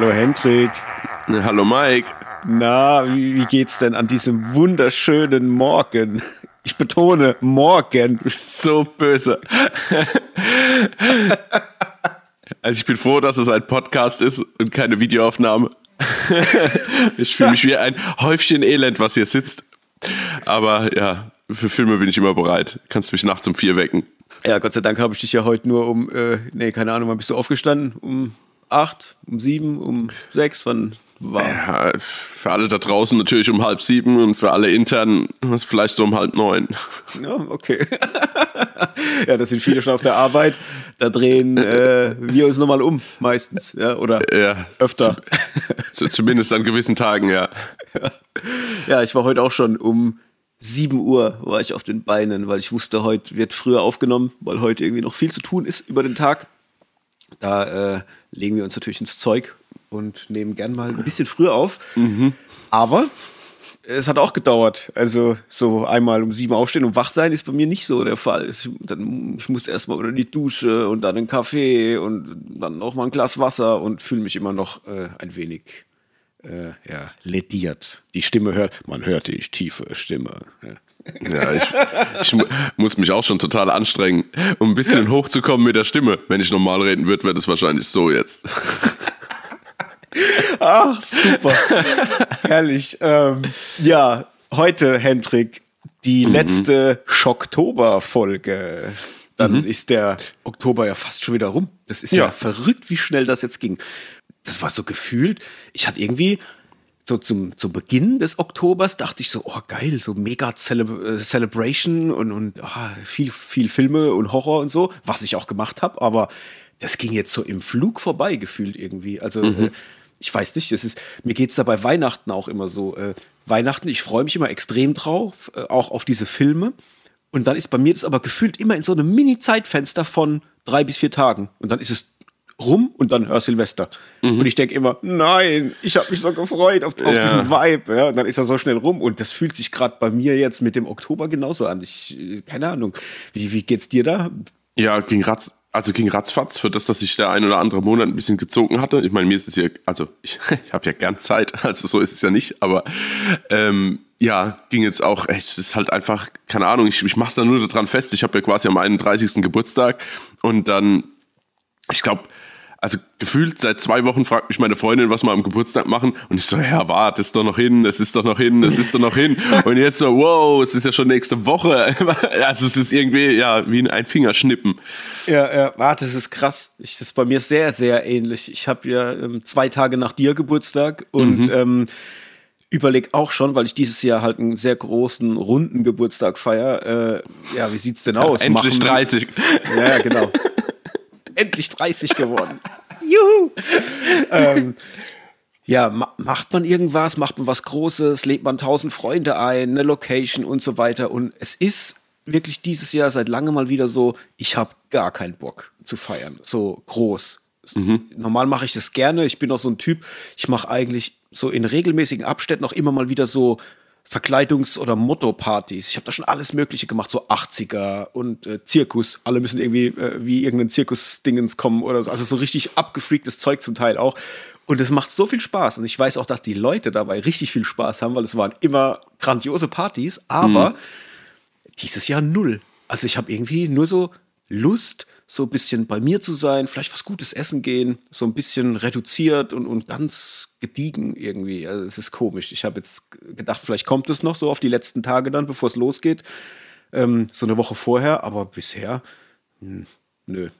Hallo Hendrik. Hallo Mike. Na, wie, wie geht's denn an diesem wunderschönen Morgen? Ich betone, morgen. Du bist so böse. also ich bin froh, dass es ein Podcast ist und keine Videoaufnahme. ich fühle mich wie ein Häufchen Elend, was hier sitzt. Aber ja, für Filme bin ich immer bereit. Kannst mich nachts um vier wecken. Ja, Gott sei Dank habe ich dich ja heute nur um, äh, nee, keine Ahnung, wann bist du aufgestanden? Um acht, um sieben, um sechs, wann war? Ja, für alle da draußen natürlich um halb sieben und für alle intern vielleicht so um halb neun. Ja, okay. ja, das sind viele schon auf der Arbeit. Da drehen äh, wir uns nochmal um, meistens, ja, oder ja, öfter. Zu, zumindest an gewissen Tagen, ja. Ja, ich war heute auch schon um 7 Uhr war ich auf den Beinen, weil ich wusste, heute wird früher aufgenommen, weil heute irgendwie noch viel zu tun ist über den Tag. Da äh, legen wir uns natürlich ins Zeug und nehmen gern mal ein bisschen früher auf. Mhm. Aber es hat auch gedauert. Also so einmal um sieben aufstehen und wach sein ist bei mir nicht so der Fall. Ich, dann, ich muss erstmal unter die Dusche und dann einen Kaffee und dann noch mal ein Glas Wasser und fühle mich immer noch äh, ein wenig äh, ja, lediert. Die Stimme hört, man hört die tiefe Stimme. Ja. Ja, ich, ich muss mich auch schon total anstrengen, um ein bisschen hochzukommen mit der Stimme. Wenn ich normal reden würde, wäre das wahrscheinlich so jetzt. Ach, super. Herrlich. Ähm, ja, heute, Hendrik, die mhm. letzte Schocktober-Folge. Dann mhm. ist der Oktober ja fast schon wieder rum. Das ist ja. ja verrückt, wie schnell das jetzt ging. Das war so gefühlt. Ich hatte irgendwie so zum, zum Beginn des Oktobers dachte ich so, oh geil, so mega Cele äh, Celebration und, und oh, viel, viel Filme und Horror und so, was ich auch gemacht habe, aber das ging jetzt so im Flug vorbei gefühlt irgendwie. Also mhm. äh, ich weiß nicht, das ist, mir geht's da bei Weihnachten auch immer so. Äh, Weihnachten, ich freue mich immer extrem drauf, äh, auch auf diese Filme. Und dann ist bei mir das aber gefühlt immer in so einem Mini-Zeitfenster von drei bis vier Tagen. Und dann ist es rum und dann hör Silvester. Mhm. Und ich denke immer, nein, ich habe mich so gefreut auf, auf ja. diesen Vibe. Ja, und dann ist er so schnell rum. Und das fühlt sich gerade bei mir jetzt mit dem Oktober genauso an. Ich, keine Ahnung. Wie, wie geht's dir da? Ja, ging ratz, also ging ratzfatz für das, dass sich der ein oder andere Monat ein bisschen gezogen hatte. Ich meine, mir ist es ja, also ich, ich habe ja gern Zeit, also so ist es ja nicht, aber ähm, ja, ging jetzt auch echt, ist halt einfach, keine Ahnung, ich, ich mache da nur daran fest, ich habe ja quasi am 31. Geburtstag und dann, ich glaube, also gefühlt seit zwei Wochen fragt mich meine Freundin, was wir am Geburtstag machen. Und ich so, ja, warte, ist doch noch hin, es ist doch noch hin, es ist doch noch hin. Und jetzt so, wow, es ist ja schon nächste Woche. Also es ist irgendwie, ja, wie ein Fingerschnippen. Ja, ja, warte, das ist krass. Ich, das ist bei mir sehr, sehr ähnlich. Ich habe ja ähm, zwei Tage nach dir Geburtstag und mhm. ähm, überleg auch schon, weil ich dieses Jahr halt einen sehr großen, runden Geburtstag feier. Äh, ja, wie sieht's denn aus? Endlich Machen, 30. Ja, genau endlich 30 geworden. Juhu! ähm, ja, ma macht man irgendwas, macht man was Großes, lädt man tausend Freunde ein, eine Location und so weiter. Und es ist wirklich dieses Jahr seit langem mal wieder so, ich habe gar keinen Bock zu feiern, so groß. Mhm. Normal mache ich das gerne. Ich bin auch so ein Typ, ich mache eigentlich so in regelmäßigen Abständen auch immer mal wieder so Verkleidungs- oder Motto-Partys. Ich habe da schon alles Mögliche gemacht, so 80er und äh, Zirkus. Alle müssen irgendwie äh, wie irgendein Zirkus-Dingens kommen oder so. Also so richtig abgefreaktes Zeug zum Teil auch. Und es macht so viel Spaß. Und ich weiß auch, dass die Leute dabei richtig viel Spaß haben, weil es waren immer grandiose Partys, aber mhm. dieses Jahr null. Also ich habe irgendwie nur so Lust, so ein bisschen bei mir zu sein, vielleicht was Gutes essen gehen, so ein bisschen reduziert und, und ganz gediegen irgendwie. Also es ist komisch. Ich habe jetzt gedacht, vielleicht kommt es noch so auf die letzten Tage dann, bevor es losgeht. Ähm, so eine Woche vorher, aber bisher, mh, hm, nö.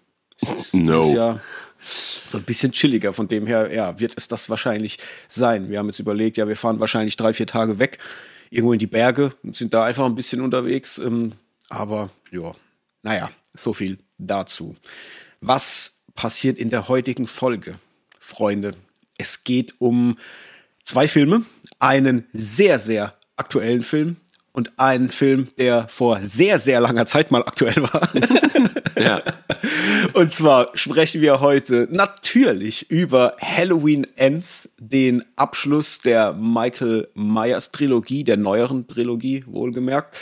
Es no. Jahr so ein bisschen chilliger. Von dem her, ja, wird es das wahrscheinlich sein. Wir haben jetzt überlegt, ja, wir fahren wahrscheinlich drei, vier Tage weg, irgendwo in die Berge und sind da einfach ein bisschen unterwegs. Ähm, aber ja, naja, so viel dazu. Was passiert in der heutigen Folge, Freunde? Es geht um zwei Filme, einen sehr, sehr aktuellen Film und einen Film, der vor sehr, sehr langer Zeit mal aktuell war. ja. Und zwar sprechen wir heute natürlich über Halloween Ends, den Abschluss der Michael Myers Trilogie, der neueren Trilogie, wohlgemerkt.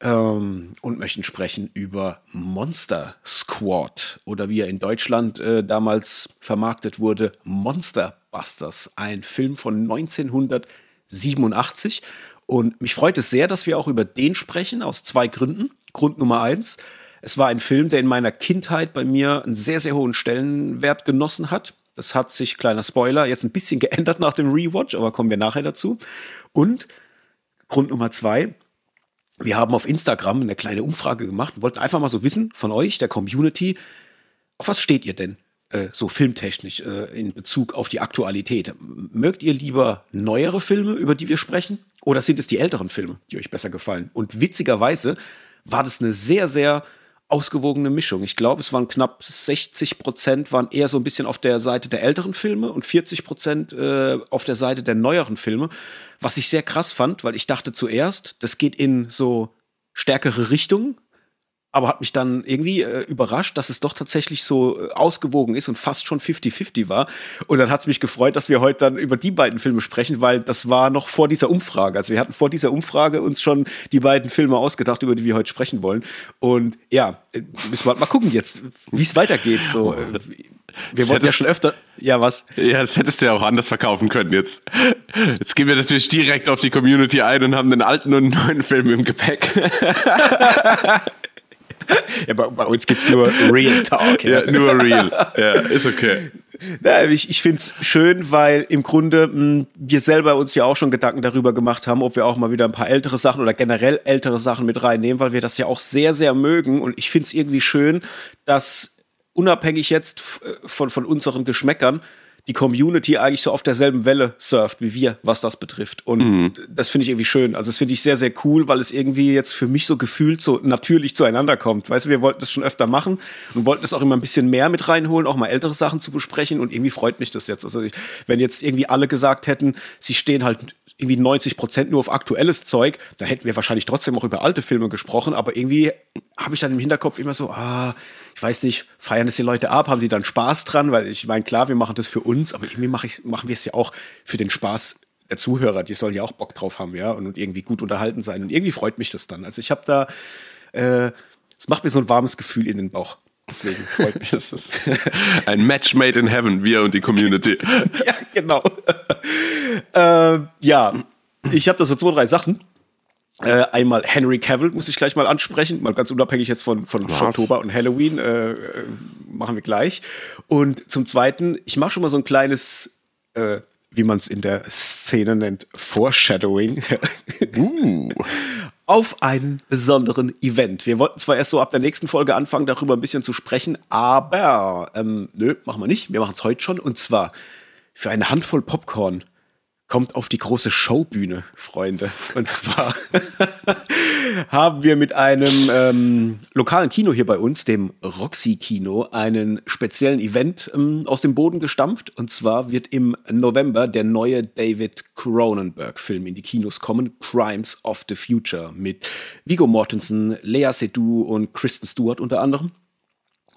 Ähm, und möchten sprechen über Monster Squad oder wie er in Deutschland äh, damals vermarktet wurde, Monster Busters, ein Film von 1987. Und mich freut es sehr, dass wir auch über den sprechen, aus zwei Gründen. Grund Nummer eins, es war ein Film, der in meiner Kindheit bei mir einen sehr, sehr hohen Stellenwert genossen hat. Das hat sich, kleiner Spoiler, jetzt ein bisschen geändert nach dem Rewatch, aber kommen wir nachher dazu. Und Grund Nummer zwei, wir haben auf Instagram eine kleine Umfrage gemacht und wollten einfach mal so wissen von euch, der Community, auf was steht ihr denn äh, so filmtechnisch äh, in Bezug auf die Aktualität? Mögt ihr lieber neuere Filme, über die wir sprechen, oder sind es die älteren Filme, die euch besser gefallen? Und witzigerweise war das eine sehr, sehr ausgewogene Mischung. Ich glaube, es waren knapp 60 Prozent waren eher so ein bisschen auf der Seite der älteren Filme und 40 Prozent äh, auf der Seite der neueren Filme. Was ich sehr krass fand, weil ich dachte zuerst, das geht in so stärkere Richtungen aber hat mich dann irgendwie äh, überrascht, dass es doch tatsächlich so äh, ausgewogen ist und fast schon 50-50 war. Und dann hat es mich gefreut, dass wir heute dann über die beiden Filme sprechen, weil das war noch vor dieser Umfrage. Also wir hatten vor dieser Umfrage uns schon die beiden Filme ausgedacht, über die wir heute sprechen wollen. Und ja, äh, müssen wir halt mal gucken jetzt, wie es weitergeht. So, äh, wir das wollten ja schon öfter. Ja, was? Ja, das hättest du ja auch anders verkaufen können jetzt. Jetzt gehen wir natürlich direkt auf die Community ein und haben den alten und neuen Film im Gepäck. ja, bei, bei uns gibt es nur Real Talk. Ja, ja nur Real. Ja, ist okay. Na, ich ich finde es schön, weil im Grunde mh, hm, wir selber uns ja auch schon Gedanken darüber gemacht haben, ob wir auch mal wieder ein paar ältere Sachen oder generell ältere Sachen mit reinnehmen, weil wir das ja auch sehr, sehr mögen. Und ich finde es irgendwie schön, dass unabhängig jetzt von, von unseren Geschmäckern, die Community eigentlich so auf derselben Welle surft wie wir, was das betrifft. Und mhm. das finde ich irgendwie schön. Also das finde ich sehr, sehr cool, weil es irgendwie jetzt für mich so gefühlt so natürlich zueinander kommt. Weißt du, wir wollten das schon öfter machen und wollten das auch immer ein bisschen mehr mit reinholen, auch mal ältere Sachen zu besprechen. Und irgendwie freut mich das jetzt. Also ich, wenn jetzt irgendwie alle gesagt hätten, sie stehen halt irgendwie 90 Prozent nur auf aktuelles Zeug, dann hätten wir wahrscheinlich trotzdem auch über alte Filme gesprochen. Aber irgendwie habe ich dann im Hinterkopf immer so, ah, ich weiß nicht, feiern das die Leute ab, haben sie dann Spaß dran? Weil ich meine, klar, wir machen das für uns, aber irgendwie mach ich, machen wir es ja auch für den Spaß der Zuhörer. Die sollen ja auch Bock drauf haben, ja, und irgendwie gut unterhalten sein. Und irgendwie freut mich das dann. Also ich habe da, äh, es macht mir so ein warmes Gefühl in den Bauch. Deswegen freut mich das. Ein Match made in heaven, wir und die Community. ja, genau. äh, ja, ich habe da so zwei, drei Sachen. Äh, einmal Henry Cavill muss ich gleich mal ansprechen, mal ganz unabhängig jetzt von, von Oktober und Halloween, äh, machen wir gleich. Und zum Zweiten, ich mache schon mal so ein kleines, äh, wie man es in der Szene nennt, Foreshadowing. uh. auf einen besonderen Event. Wir wollten zwar erst so ab der nächsten Folge anfangen, darüber ein bisschen zu sprechen, aber ähm, nö, machen wir nicht. Wir machen es heute schon. Und zwar für eine Handvoll Popcorn kommt auf die große Showbühne, Freunde. Und zwar haben wir mit einem ähm, lokalen Kino hier bei uns, dem Roxy Kino, einen speziellen Event ähm, aus dem Boden gestampft. Und zwar wird im November der neue David Cronenberg-Film in die Kinos kommen, Crimes of the Future, mit Vigo Mortensen, Lea Seydoux und Kristen Stewart unter anderem.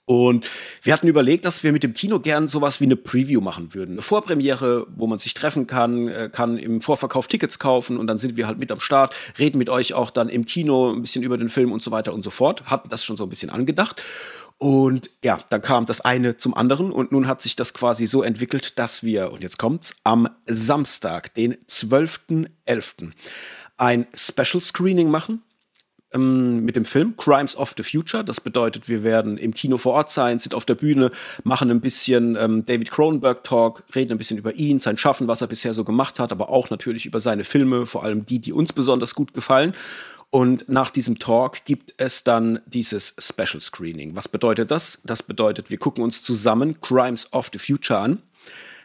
Und wir hatten überlegt, dass wir mit dem Kino gern sowas wie eine Preview machen würden. Eine Vorpremiere, wo man sich treffen kann, äh, kann im Vorverkauf Tickets kaufen und dann sind wir halt mit am Start, reden mit euch auch dann im Kino ein bisschen über den Film und so weiter und so fort. Hatten das schon so ein bisschen angedacht. Und ja, dann kam das eine zum anderen und nun hat sich das quasi so entwickelt, dass wir, und jetzt kommt's, am Samstag, den 12.11., ein Special Screening machen ähm, mit dem Film Crimes of the Future. Das bedeutet, wir werden im Kino vor Ort sein, sind auf der Bühne, machen ein bisschen ähm, David Cronenberg Talk, reden ein bisschen über ihn, sein Schaffen, was er bisher so gemacht hat, aber auch natürlich über seine Filme, vor allem die, die uns besonders gut gefallen. Und nach diesem Talk gibt es dann dieses Special Screening. Was bedeutet das? Das bedeutet, wir gucken uns zusammen Crimes of the Future an.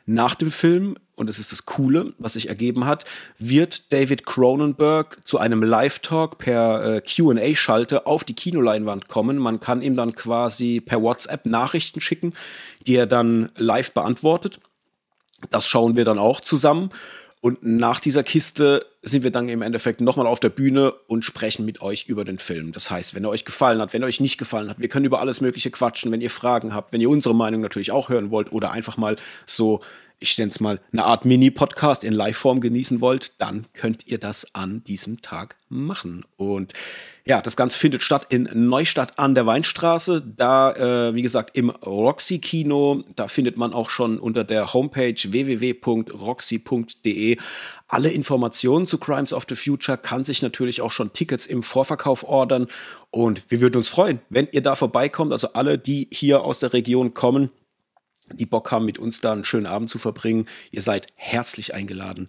Nach dem Film, und das ist das Coole, was sich ergeben hat, wird David Cronenberg zu einem Live-Talk per äh, QA-Schalte auf die Kinoleinwand kommen. Man kann ihm dann quasi per WhatsApp Nachrichten schicken, die er dann live beantwortet. Das schauen wir dann auch zusammen. Und nach dieser Kiste sind wir dann im Endeffekt nochmal auf der Bühne und sprechen mit euch über den Film. Das heißt, wenn er euch gefallen hat, wenn er euch nicht gefallen hat, wir können über alles Mögliche quatschen, wenn ihr Fragen habt, wenn ihr unsere Meinung natürlich auch hören wollt oder einfach mal so ich nenne es mal, eine Art Mini-Podcast in Live-Form genießen wollt, dann könnt ihr das an diesem Tag machen. Und ja, das Ganze findet statt in Neustadt an der Weinstraße. Da, äh, wie gesagt, im Roxy Kino. Da findet man auch schon unter der Homepage www.roxy.de alle Informationen zu Crimes of the Future. Kann sich natürlich auch schon Tickets im Vorverkauf ordern. Und wir würden uns freuen, wenn ihr da vorbeikommt. Also alle, die hier aus der Region kommen, die Bock haben, mit uns da einen schönen Abend zu verbringen. Ihr seid herzlich eingeladen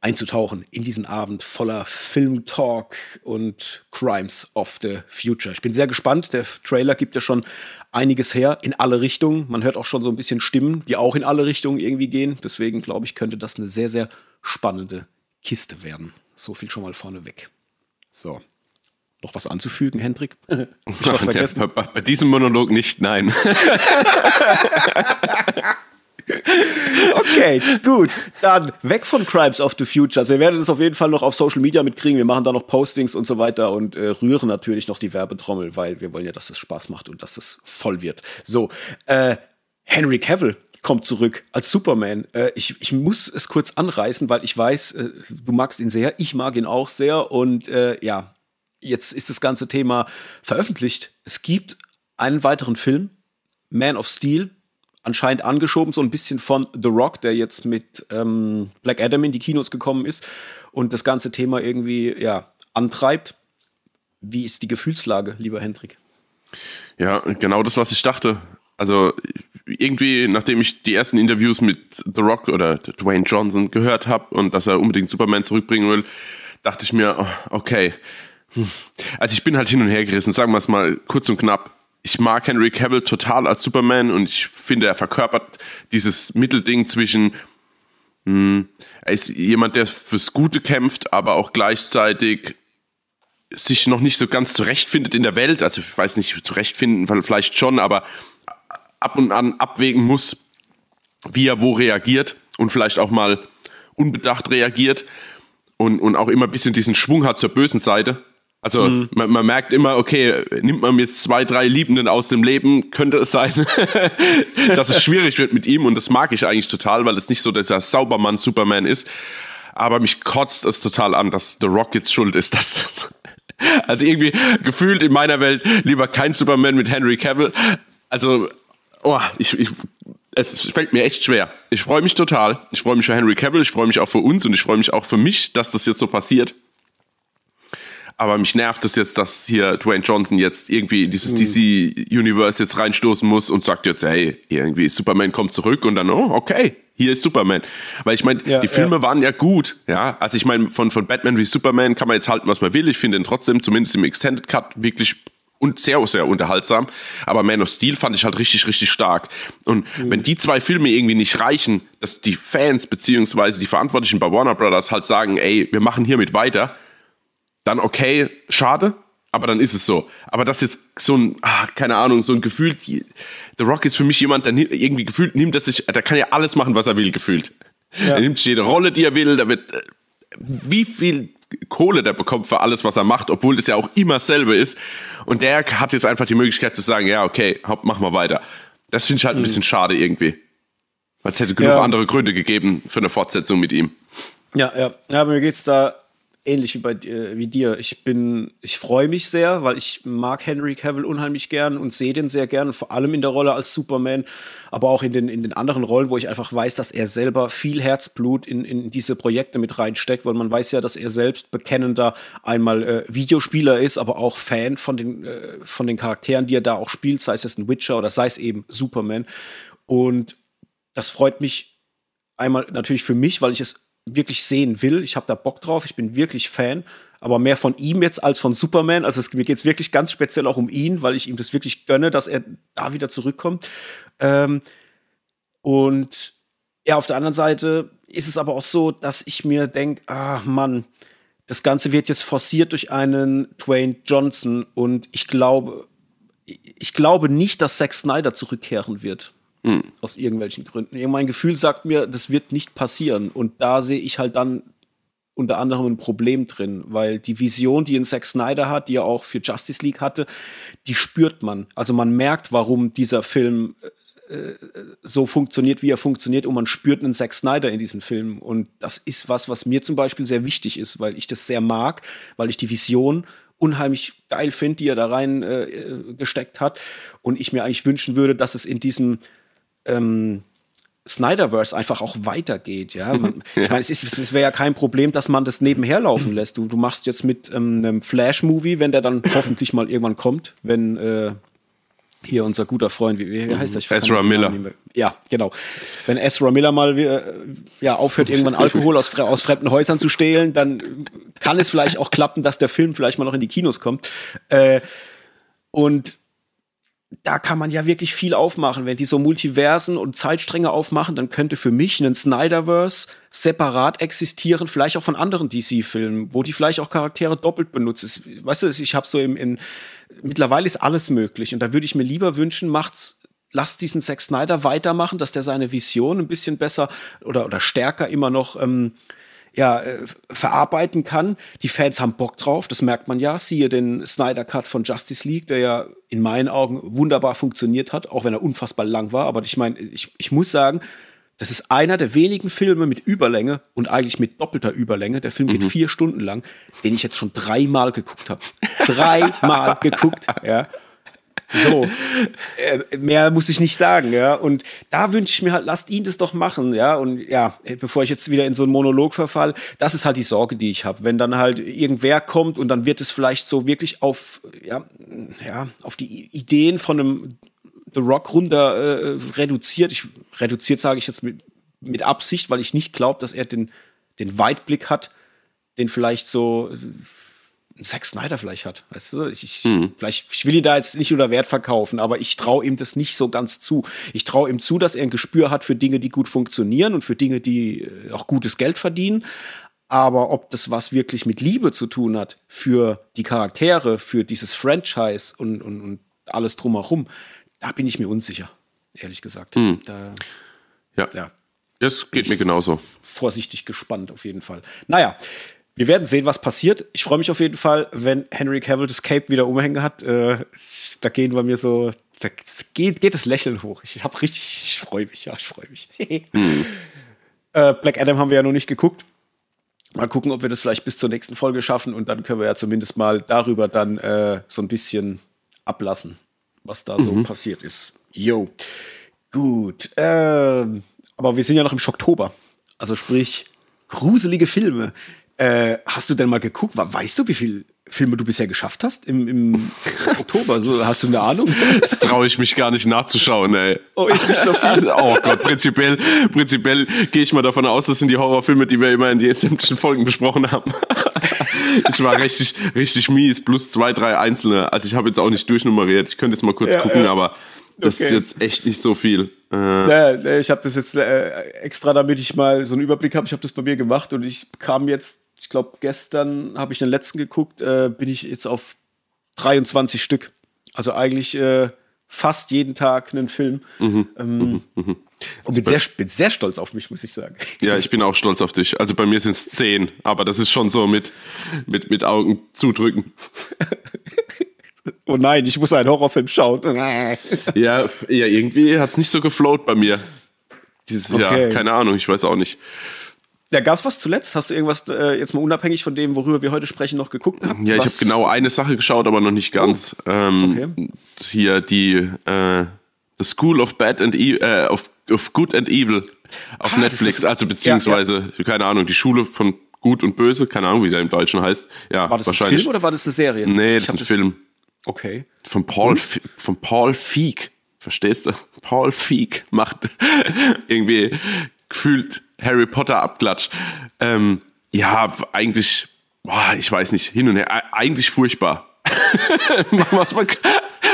einzutauchen in diesen Abend voller Filmtalk und Crimes of the Future. Ich bin sehr gespannt. Der Trailer gibt ja schon einiges her in alle Richtungen. Man hört auch schon so ein bisschen Stimmen, die auch in alle Richtungen irgendwie gehen. Deswegen glaube ich, könnte das eine sehr, sehr spannende Kiste werden. So viel schon mal vorneweg. So. Noch was anzufügen, Hendrik? Ich was vergessen? Ja, bei, bei diesem Monolog nicht, nein. okay, gut. Dann weg von Crimes of the Future. Also ihr werdet es auf jeden Fall noch auf Social Media mitkriegen. Wir machen da noch Postings und so weiter und äh, rühren natürlich noch die Werbetrommel, weil wir wollen ja, dass es Spaß macht und dass es voll wird. So, äh, Henry Cavill kommt zurück als Superman. Äh, ich, ich muss es kurz anreißen, weil ich weiß, äh, du magst ihn sehr, ich mag ihn auch sehr und äh, ja, jetzt ist das ganze Thema veröffentlicht. Es gibt einen weiteren Film, Man of Steel, anscheinend angeschoben, so ein bisschen von The Rock, der jetzt mit ähm, Black Adam in die Kinos gekommen ist und das ganze Thema irgendwie ja, antreibt. Wie ist die Gefühlslage, lieber Hendrik? Ja, genau das, was ich dachte. Also irgendwie, nachdem ich die ersten Interviews mit The Rock oder Dwayne Johnson gehört habe und dass er unbedingt Superman zurückbringen will, dachte ich mir, oh, okay. Hm. Also ich bin halt hin und her gerissen, sagen wir es mal kurz und knapp ich mag Henry Cavill total als Superman und ich finde, er verkörpert dieses Mittelding zwischen, mh, hm, er ist jemand, der fürs Gute kämpft, aber auch gleichzeitig sich noch nicht so ganz zurechtfindet in der Welt. Also ich weiß nicht, zurechtfinden vielleicht schon, aber ab und an abwägen muss, wie er wo reagiert und vielleicht auch mal unbedacht reagiert und, und auch immer ein bisschen diesen Schwung hat zur bösen Seite. Also mhm. man, man, merkt immer, okay, nimmt man jetzt zwei, drei Liebenden aus dem Leben, könnte es sein, dass es schwierig wird mit ihm und das mag ich eigentlich total, weil es nicht so dieser Saubermann Superman ist. Aber mich kotzt es total an, dass The Rock jetzt schuld ist. Dass, also irgendwie gefühlt in meiner Welt lieber kein Superman mit Henry Cavill. Also, oh, ich, ich es fällt mir echt schwer. Ich freue mich total. Ich freue mich für Henry Cavill, ich freue mich auch für uns und ich freue mich auch für mich, dass das jetzt so passiert. Aber mich nervt es jetzt, dass hier Dwayne Johnson jetzt irgendwie in dieses mhm. DC-Universe jetzt reinstoßen muss und sagt jetzt, hey, irgendwie Superman kommt zurück und dann, oh, okay, hier ist Superman. Weil ich meine, ja, die Filme ja. waren ja gut, ja. Also ich meine, von, von Batman wie Superman kann man jetzt halten, was man will. Ich finde ihn trotzdem, zumindest im Extended Cut, wirklich und sehr, sehr unterhaltsam. Aber Man of Steel fand ich halt richtig, richtig stark. Und mhm. wenn die zwei Filme irgendwie nicht reichen, dass die Fans beziehungsweise die Verantwortlichen bei Warner Brothers halt sagen, ey, wir machen hiermit weiter, dann okay, schade, aber dann ist es so. Aber das jetzt so ein, ah, keine Ahnung, so ein Gefühl, die, The Rock ist für mich jemand, der irgendwie gefühlt nimmt, dass sich, der kann ja alles machen, was er will, gefühlt. Ja. Er nimmt jede Rolle, die er will, da wird, äh, wie viel Kohle der bekommt für alles, was er macht, obwohl das ja auch immer selber ist. Und der hat jetzt einfach die Möglichkeit zu sagen, ja, okay, mach mal weiter. Das finde ich halt ein mhm. bisschen schade irgendwie. Weil es hätte genug ja. andere Gründe gegeben für eine Fortsetzung mit ihm. Ja, ja. Ja, aber mir geht's da ähnlich wie bei äh, wie dir. Ich bin, ich freue mich sehr, weil ich mag Henry Cavill unheimlich gern und sehe den sehr gern, vor allem in der Rolle als Superman, aber auch in den, in den anderen Rollen, wo ich einfach weiß, dass er selber viel Herzblut in, in diese Projekte mit reinsteckt, weil man weiß ja, dass er selbst bekennender einmal äh, Videospieler ist, aber auch Fan von den, äh, von den Charakteren, die er da auch spielt, sei es ein Witcher oder sei es eben Superman. Und das freut mich einmal natürlich für mich, weil ich es wirklich sehen will. Ich habe da Bock drauf, ich bin wirklich Fan, aber mehr von ihm jetzt als von Superman. Also es, mir geht es wirklich ganz speziell auch um ihn, weil ich ihm das wirklich gönne, dass er da wieder zurückkommt. Ähm, und ja, auf der anderen Seite ist es aber auch so, dass ich mir denke, ah Mann, das Ganze wird jetzt forciert durch einen Dwayne Johnson und ich glaube, ich glaube nicht, dass Zack Snyder zurückkehren wird. Mhm. Aus irgendwelchen Gründen. Mein Gefühl sagt mir, das wird nicht passieren. Und da sehe ich halt dann unter anderem ein Problem drin, weil die Vision, die ein Zack Snyder hat, die er auch für Justice League hatte, die spürt man. Also man merkt, warum dieser Film äh, äh, so funktioniert, wie er funktioniert und man spürt einen Zack Snyder in diesem Film. Und das ist was, was mir zum Beispiel sehr wichtig ist, weil ich das sehr mag, weil ich die Vision unheimlich geil finde, die er da rein äh, gesteckt hat. Und ich mir eigentlich wünschen würde, dass es in diesem ähm, Snyderverse einfach auch weitergeht, ja. Man, ja. Ich meine, es, es wäre ja kein Problem, dass man das nebenher laufen lässt. Du, du machst jetzt mit ähm, einem Flash-Movie, wenn der dann hoffentlich mal irgendwann kommt, wenn äh, hier unser guter Freund, wie, wie heißt das? Ezra Miller. Ja, genau. Wenn Ezra Miller mal äh, ja, aufhört, irgendwann Alkohol aus, aus fremden Häusern zu stehlen, dann kann es vielleicht auch klappen, dass der Film vielleicht mal noch in die Kinos kommt. Äh, und da kann man ja wirklich viel aufmachen. Wenn die so Multiversen und Zeitstränge aufmachen, dann könnte für mich ein Snyderverse separat existieren, vielleicht auch von anderen DC-Filmen, wo die vielleicht auch Charaktere doppelt benutzen. Weißt du, ich habe so im, in, mittlerweile ist alles möglich und da würde ich mir lieber wünschen, macht's lasst diesen Zack Snyder weitermachen, dass der seine Vision ein bisschen besser oder, oder stärker immer noch ähm, ja, äh, verarbeiten kann. Die Fans haben Bock drauf, das merkt man ja. Siehe den Snyder Cut von Justice League, der ja in meinen Augen wunderbar funktioniert hat, auch wenn er unfassbar lang war. Aber ich meine, ich, ich muss sagen, das ist einer der wenigen Filme mit Überlänge und eigentlich mit doppelter Überlänge. Der Film geht mhm. vier Stunden lang, den ich jetzt schon dreimal geguckt habe. dreimal geguckt, ja. So, äh, mehr muss ich nicht sagen, ja. Und da wünsche ich mir halt, lasst ihn das doch machen, ja. Und ja, bevor ich jetzt wieder in so einen Monolog verfall, das ist halt die Sorge, die ich habe. Wenn dann halt irgendwer kommt und dann wird es vielleicht so wirklich auf, ja, ja, auf die Ideen von einem The Rock runter äh, reduziert. Ich reduziert sage ich jetzt mit, mit Absicht, weil ich nicht glaube, dass er den, den Weitblick hat, den vielleicht so Zack Snyder vielleicht hat. Weißt du, ich, ich, mhm. vielleicht, ich will ihn da jetzt nicht unter Wert verkaufen, aber ich traue ihm das nicht so ganz zu. Ich traue ihm zu, dass er ein Gespür hat für Dinge, die gut funktionieren und für Dinge, die äh, auch gutes Geld verdienen. Aber ob das was wirklich mit Liebe zu tun hat für die Charaktere, für dieses Franchise und, und, und alles drumherum, da bin ich mir unsicher, ehrlich gesagt. Mhm. Da, ja. ja. Das geht mir genauso. Vorsichtig gespannt, auf jeden Fall. Naja, wir werden sehen, was passiert. Ich freue mich auf jeden Fall, wenn Henry Cavill das Cape wieder umhängen hat. Äh, da gehen bei mir so, da geht, geht das Lächeln hoch. Ich habe richtig, ich freue mich, ja, ich freue mich. hm. äh, Black Adam haben wir ja noch nicht geguckt. Mal gucken, ob wir das vielleicht bis zur nächsten Folge schaffen und dann können wir ja zumindest mal darüber dann äh, so ein bisschen ablassen, was da so mhm. passiert ist. Yo. Gut. Ähm, aber wir sind ja noch im Schocktober. Also sprich, gruselige Filme. Äh, hast du denn mal geguckt? Weißt du, wie viele Filme du bisher geschafft hast im, im Oktober? So, hast du eine Ahnung? Das traue ich mich gar nicht nachzuschauen, ey. Oh, ist nicht so viel. oh Gott, prinzipiell, prinzipiell gehe ich mal davon aus, das sind die Horrorfilme, die wir immer in den sämtlichen Folgen besprochen haben. ich war richtig, richtig mies, plus zwei, drei einzelne. Also ich habe jetzt auch nicht durchnummeriert. Ich könnte jetzt mal kurz ja, gucken, ja. aber das okay. ist jetzt echt nicht so viel. Äh, ja, ich habe das jetzt äh, extra, damit ich mal so einen Überblick habe. Ich habe das bei mir gemacht und ich kam jetzt ich glaube, gestern habe ich den letzten geguckt, äh, bin ich jetzt auf 23 Stück. Also eigentlich äh, fast jeden Tag einen Film. Mhm, ähm, mhm, mhm. Und bin sehr, bin sehr stolz auf mich, muss ich sagen. Ja, ich bin auch stolz auf dich. Also bei mir sind es zehn, aber das ist schon so mit, mit, mit Augen zudrücken. oh nein, ich muss einen Horrorfilm schauen. ja, ja, irgendwie hat es nicht so geflowt bei mir. Dieses okay. Jahr, keine Ahnung, ich weiß auch nicht. Ja, gab's was zuletzt? Hast du irgendwas äh, jetzt mal unabhängig von dem, worüber wir heute sprechen, noch geguckt gehabt? Ja, ich habe genau eine Sache geschaut, aber noch nicht ganz. Oh. Ähm, okay. Hier die äh, The School of Bad and e äh, of, of Good and Evil auf ah, Netflix, also beziehungsweise ja, ja. keine Ahnung, die Schule von Gut und Böse, keine Ahnung, wie der im Deutschen heißt. Ja, war das wahrscheinlich. ein Film oder war das eine Serie? Nee, das ist ein das Film. Okay. Von Paul, von Paul Feig. Verstehst du? Paul Feig macht irgendwie gefühlt Harry Potter abklatsch. Ähm, ja, eigentlich, boah, ich weiß nicht, hin und her, eigentlich furchtbar.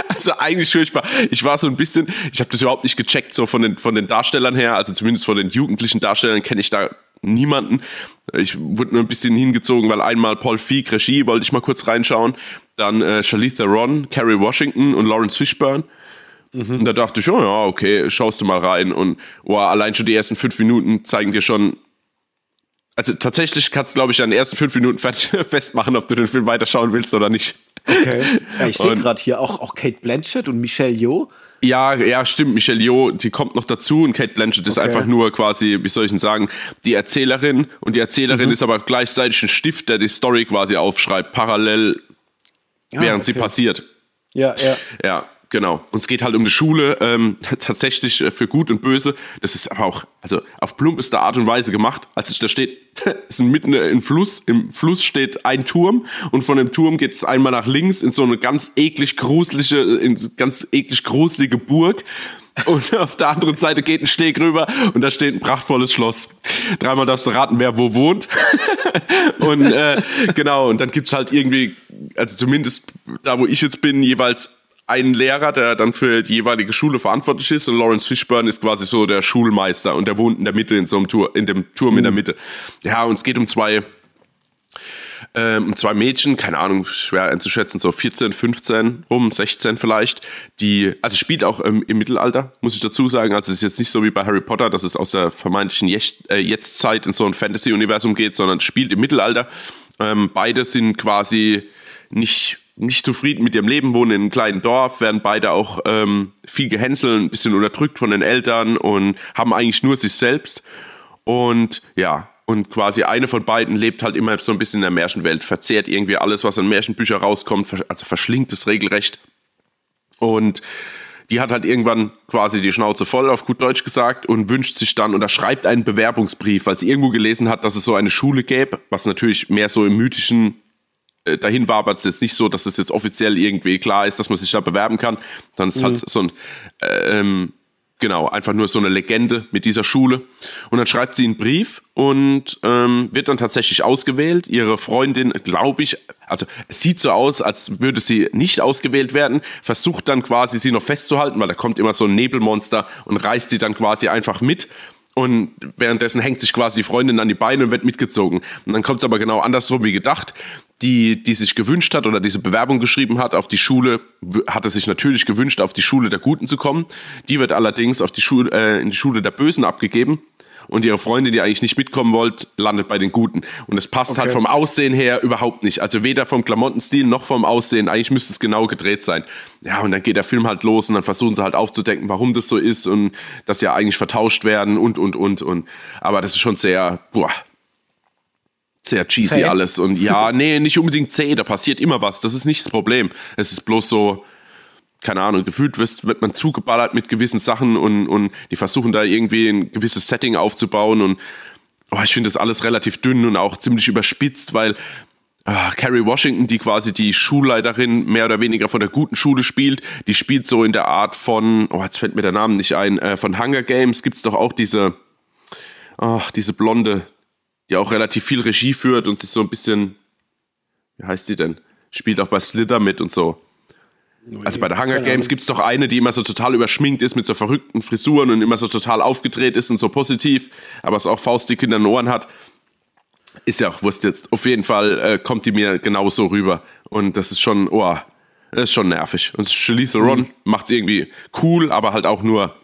also eigentlich furchtbar. Ich war so ein bisschen, ich habe das überhaupt nicht gecheckt, so von den, von den Darstellern her, also zumindest von den jugendlichen Darstellern kenne ich da niemanden. Ich wurde nur ein bisschen hingezogen, weil einmal Paul Feig, Regie, wollte ich mal kurz reinschauen. Dann äh, Charlize Theron, Kerry Washington und Lawrence Fishburne. Mhm. Und da dachte ich, oh ja, okay, schaust du mal rein. Und oh, allein schon die ersten fünf Minuten zeigen dir schon. Also tatsächlich kannst du, glaube ich, an den ersten fünf Minuten festmachen, ob du den Film weiterschauen willst oder nicht. Okay. Ja, ich sehe gerade hier auch, auch Kate Blanchett und Michelle Yeoh. Ja, ja, stimmt. Michelle Yeoh, die kommt noch dazu und Kate Blanchett ist Okay. einfach nur quasi, wie soll ich denn sagen, die Erzählerin und die Erzählerin Mhm. ist aber gleichzeitig ein Stift, der die Story quasi aufschreibt, parallel, während sie okay. passiert. Ja, ja. Ja, genau. Und es geht halt um die Schule, ähm, tatsächlich äh, für Gut und Böse. Das ist aber auch, also auf plumpeste Art und Weise gemacht. Also da steht, ist mitten im Fluss, im Fluss steht ein Turm und von dem Turm geht es einmal nach links in so eine ganz eklig gruselige, in ganz eklig gruselige Burg. Und auf der anderen Seite geht ein Steg rüber und da steht ein prachtvolles Schloss. Dreimal darfst du raten, wer wo wohnt. und äh, genau, und dann gibt's halt irgendwie, also zumindest da, wo ich jetzt bin, jeweils einen Lehrer, der dann für die jeweilige Schule verantwortlich ist. Und Lawrence Fishburne ist quasi so der Schulmeister und der wohnt in der Mitte in so einem Tur in dem Turm in der Mitte. Ja, und es geht um zwei ähm, um zwei Mädchen, keine Ahnung, schwer einzuschätzen, so 14, 15 rum, 16 vielleicht, die, also spielt auch ähm, im Mittelalter, muss ich dazu sagen. Also es ist jetzt nicht so wie bei Harry Potter, dass es aus der vermeintlichen Jetzt- äh, Jetztzeit in so ein Fantasy-Universum geht, sondern spielt im Mittelalter. Ähm, beide sind quasi nicht nicht zufrieden mit ihrem Leben, wohnen in einem kleinen Dorf, werden beide auch ähm, viel gehänselt, ein bisschen unterdrückt von den Eltern und haben eigentlich nur sich selbst. Und ja, und quasi eine von beiden lebt halt immer so ein bisschen in der Märchenwelt, verzehrt irgendwie alles, was an Märchenbücher rauskommt, also verschlingt es regelrecht. Und die hat halt irgendwann quasi die Schnauze voll, auf gut Deutsch gesagt, und wünscht sich dann oder schreibt einen Bewerbungsbrief, weil sie irgendwo gelesen hat, dass es so eine Schule gäbe, was natürlich mehr so im mythischen äh, dahin war, aber es jetzt nicht so, dass es jetzt offiziell irgendwie klar ist, dass man sich da bewerben kann. Dann ist halt so ein, äh, ähm, genau, einfach nur so eine Legende mit dieser Schule. Und dann schreibt sie einen Brief und ähm, wird dann tatsächlich ausgewählt. Ihre Freundin, glaube ich, also es sieht so aus, als würde sie nicht ausgewählt werden, versucht dann quasi sie noch festzuhalten, weil da kommt immer so ein Nebelmonster und reißt sie dann quasi einfach mit. Und währenddessen hängt sich quasi die Freundin an die Beine und wird mitgezogen. Und dann kommt es aber genau andersrum wie gedacht. Die, die sich gewünscht hat oder diese Bewerbung geschrieben hat auf die Schule, w- hatte sich natürlich gewünscht, auf die Schule der Guten zu kommen. Die wird allerdings auf die Schule, äh, in die Schule der Bösen abgegeben. Und ihre Freundin, die eigentlich nicht mitkommen wollte, landet bei den Guten. Und es passt halt Okay. vom Aussehen her überhaupt nicht. Also weder vom Klamottenstil noch vom Aussehen. Eigentlich müsste es genau gedreht sein. Ja, und dann geht der Film halt los und dann versuchen sie halt aufzudecken, warum das so ist und dass sie ja eigentlich vertauscht werden und, und, und, und. Aber das ist schon sehr, boah, sehr cheesy Zäh? alles. Und ja, nee, nicht unbedingt zäh, da passiert immer was. Das ist nicht das Problem. Es ist bloß so, keine Ahnung, gefühlt wird, wird man zugeballert mit gewissen Sachen und, und die versuchen da irgendwie ein gewisses Setting aufzubauen und oh, ich finde das alles relativ dünn und auch ziemlich überspitzt, weil ah, Carrie Washington, die quasi die Schulleiterin mehr oder weniger von der guten Schule spielt, die spielt so in der Art von, oh, jetzt fällt mir der Name nicht ein, äh, von Hunger Games gibt's doch auch diese, ach, diese Blonde, die auch relativ viel Regie führt und sich so ein bisschen, wie heißt sie denn? Spielt auch bei Slither mit und so. Also bei der Hunger Games Ahnung. gibt's doch eine, die immer so total überschminkt ist mit so verrückten Frisuren und immer so total aufgedreht ist und so positiv, aber es auch faustdick in den Ohren hat. Ist ja auch Wurst jetzt. Auf jeden Fall äh, kommt die mir genauso rüber. Und das ist schon, oh, das ist schon nervig. Und Charlize Theron Mhm. macht's irgendwie cool, aber halt auch nur,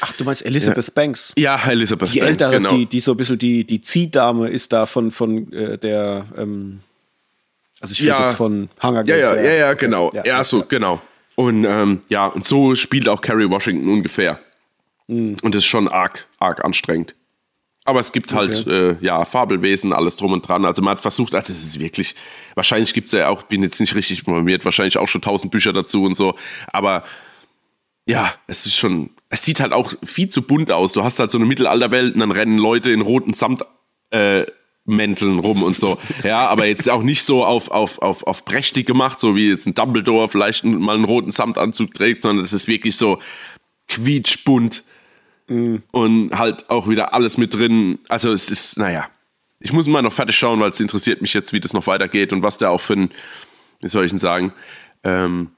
Ach, du meinst Elizabeth Banks? ja, Elizabeth Die Banks, ältere, genau. die, die so ein bisschen die, die Ziehdame ist da von, von äh, der, ähm, also ich rede Ja. jetzt von Hunger Ja, Games. ja, ja, ja, genau. Ja, Ja, ja, so, genau. Und ähm, ja, und so spielt auch Carrie Washington ungefähr. Mhm. Und ist schon arg, arg anstrengend. Aber es gibt halt, äh, ja, Fabelwesen, alles drum und dran. Also man hat versucht, also es ist wirklich, wahrscheinlich gibt's ja auch, bin jetzt nicht richtig informiert, wahrscheinlich auch schon tausend Bücher dazu und so. Aber ja, es ist schon, es sieht halt auch viel zu bunt aus. Du hast halt so eine Mittelalterwelt und dann rennen Leute in roten Samt, äh, Mänteln rum und so. Ja, aber jetzt auch nicht so auf, auf, auf, auf prächtig gemacht, so wie jetzt ein Dumbledore vielleicht mal einen roten Samtanzug trägt, sondern es ist wirklich so quietschbunt und halt auch wieder alles mit drin. Also es ist, naja, ich muss mal noch fertig schauen, weil es interessiert mich jetzt, wie das noch weitergeht und was da auch für ein, wie soll ich denn sagen, ähm,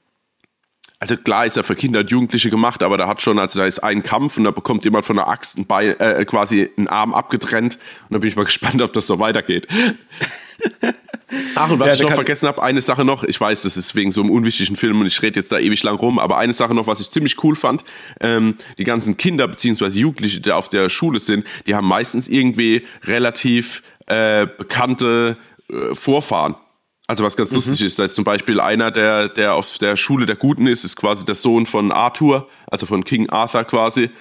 also klar ist er für Kinder und Jugendliche gemacht, aber da hat schon, also da ist ein Kampf und da bekommt jemand von der Axt ein Bein, äh, quasi einen Arm abgetrennt und da bin ich mal gespannt, ob das so weitergeht. Ach, und was Ja, ich noch vergessen habe, eine Sache noch, ich weiß, das ist wegen so einem unwichtigen Film und ich rede jetzt da ewig lang rum, aber eine Sache noch, was ich ziemlich cool fand, ähm, die ganzen Kinder beziehungsweise Jugendliche, die auf der Schule sind, die haben meistens irgendwie relativ äh, bekannte äh, Vorfahren. Also was ganz lustig ist, da ist zum Beispiel einer, der, der auf der Schule der Guten ist, ist quasi der Sohn von Arthur, also von King Arthur quasi.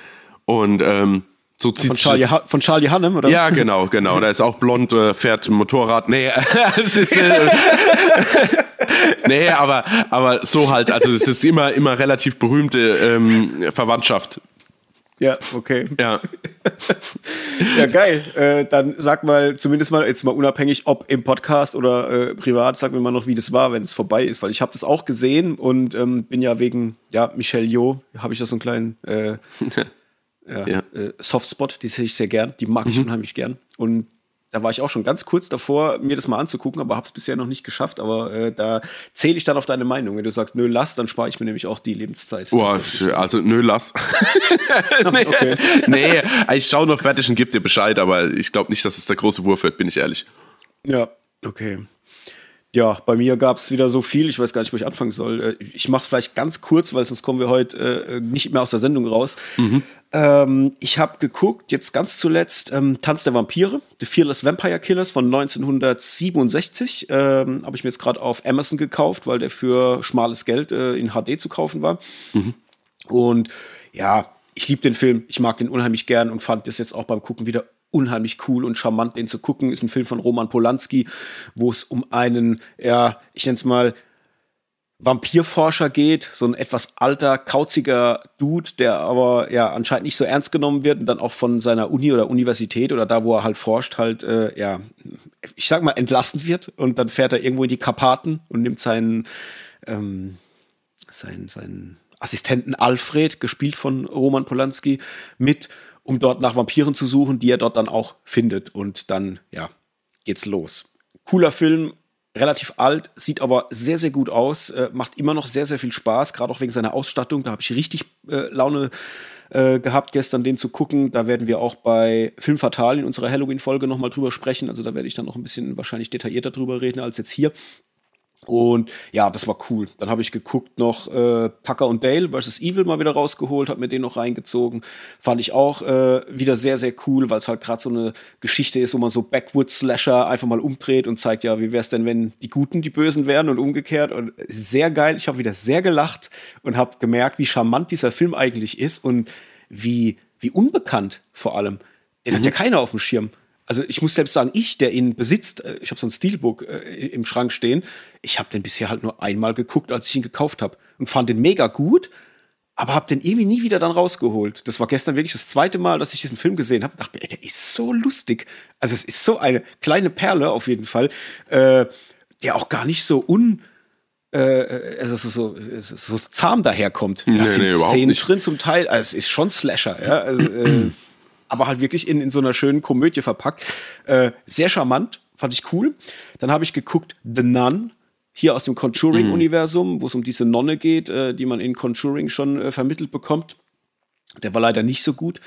Und ähm, so zieht Von Charlie, ha von Charlie Hannem, oder? Ja, genau, genau. Der ist auch blond, äh, fährt Motorrad. Nee, es ist. Äh, nee, aber, aber so halt. Also, es ist immer, immer relativ berühmte ähm, Verwandtschaft. Ja, okay. Ja. Ja, geil. Äh, dann sag mal, zumindest mal jetzt mal unabhängig, ob im Podcast oder äh, privat, sag mir mal noch, wie das war, wenn es vorbei ist, weil ich habe das auch gesehen und ähm, bin ja wegen, ja, Michelle Yeoh, habe ich da so einen kleinen äh, ja, Ja. Äh, Softspot, die sehe ich sehr gern, die mag ich unheimlich gern. Und da war ich auch schon ganz kurz davor, mir das mal anzugucken, aber habe es bisher noch nicht geschafft. Aber äh, da zähle ich dann auf deine Meinung. Wenn du sagst, nö, lass, dann spare ich mir nämlich auch die Lebenszeit. Boah, also, nö, lass. nee, okay. nee, ich schaue noch fertig und gebe dir Bescheid, aber ich glaube nicht, dass es der große Wurf wird, bin ich ehrlich. Ja, okay. Ja, bei mir gab es wieder so viel, ich weiß gar nicht, wo ich anfangen soll. Äh, Ich mache es vielleicht ganz kurz, weil sonst kommen wir heute äh, nicht mehr aus der Sendung raus. Ähm, ich habe geguckt, jetzt ganz zuletzt, ähm, Tanz der Vampire, The Fearless Vampire Killers von 1967. Ähm, habe ich mir jetzt gerade auf Amazon gekauft, weil der für schmales Geld äh, in HD zu kaufen war. Und ja, ich liebe den Film, ich mag den unheimlich gern und fand das jetzt auch beim Gucken wieder unheimlich cool und charmant, den zu gucken. Ist ein Film von Roman Polanski, wo es um einen, ja, ich nenne es mal, Vampirforscher geht, so ein etwas alter, kauziger Dude, der aber ja anscheinend nicht so ernst genommen wird und dann auch von seiner Uni oder Universität oder da, wo er halt forscht, halt, äh, ja, ich sag mal, entlassen wird. Und dann fährt er irgendwo in die Karpaten und nimmt seinen, ähm, seinen, seinen Assistenten Alfred, gespielt von Roman Polanski, mit, um dort nach Vampiren zu suchen, die er dort dann auch findet. Und dann, ja, geht's los. Cooler Film, relativ alt, sieht aber sehr, sehr gut aus, äh, macht immer noch sehr, sehr viel Spaß, gerade auch wegen seiner Ausstattung. Da habe ich richtig äh, Laune äh, gehabt, gestern den zu gucken. Da werden wir auch bei Film Fatal in unserer Halloween-Folge nochmal drüber sprechen. Also da werde ich dann noch ein bisschen wahrscheinlich detaillierter drüber reden als jetzt hier. Und ja, das war cool. Dann habe ich geguckt noch äh, Tucker und Dale vs. Evil mal wieder rausgeholt, habe mir den noch reingezogen. Fand ich auch äh, wieder sehr, sehr cool, weil es halt gerade so eine Geschichte ist, wo man so Backwoods-Slasher einfach mal umdreht und zeigt, ja, wie wäre es denn, wenn die Guten die Bösen wären und umgekehrt. Und sehr geil. Ich habe wieder sehr gelacht und habe gemerkt, wie charmant dieser Film eigentlich ist und wie, wie unbekannt vor allem. Den hat ja keiner auf dem Schirm. Also ich muss selbst sagen, ich, der ihn besitzt, äh, ich habe so ein Steelbook äh, im Schrank stehen, ich habe den bisher halt nur einmal geguckt, als ich ihn gekauft habe und fand den mega gut, aber habe den irgendwie nie wieder dann rausgeholt. Das war gestern wirklich das zweite Mal, dass ich diesen Film gesehen habe. Dachte mir, ey, der ist so lustig. Also es ist so eine kleine Perle auf jeden Fall, äh, der auch gar nicht so un äh, also so, so, so, zahm daherkommt. Da Nee, sind nee, Szenen nicht. drin zum Teil. Also es ist schon Slasher, ja. Also, äh, aber halt wirklich in, in so einer schönen Komödie verpackt. Äh, sehr charmant, fand ich cool. Dann habe ich geguckt The Nun, hier aus dem Conjuring-Universum, wo es um diese Nonne geht, äh, die man in Conjuring schon äh, vermittelt bekommt. Der war leider nicht so gut.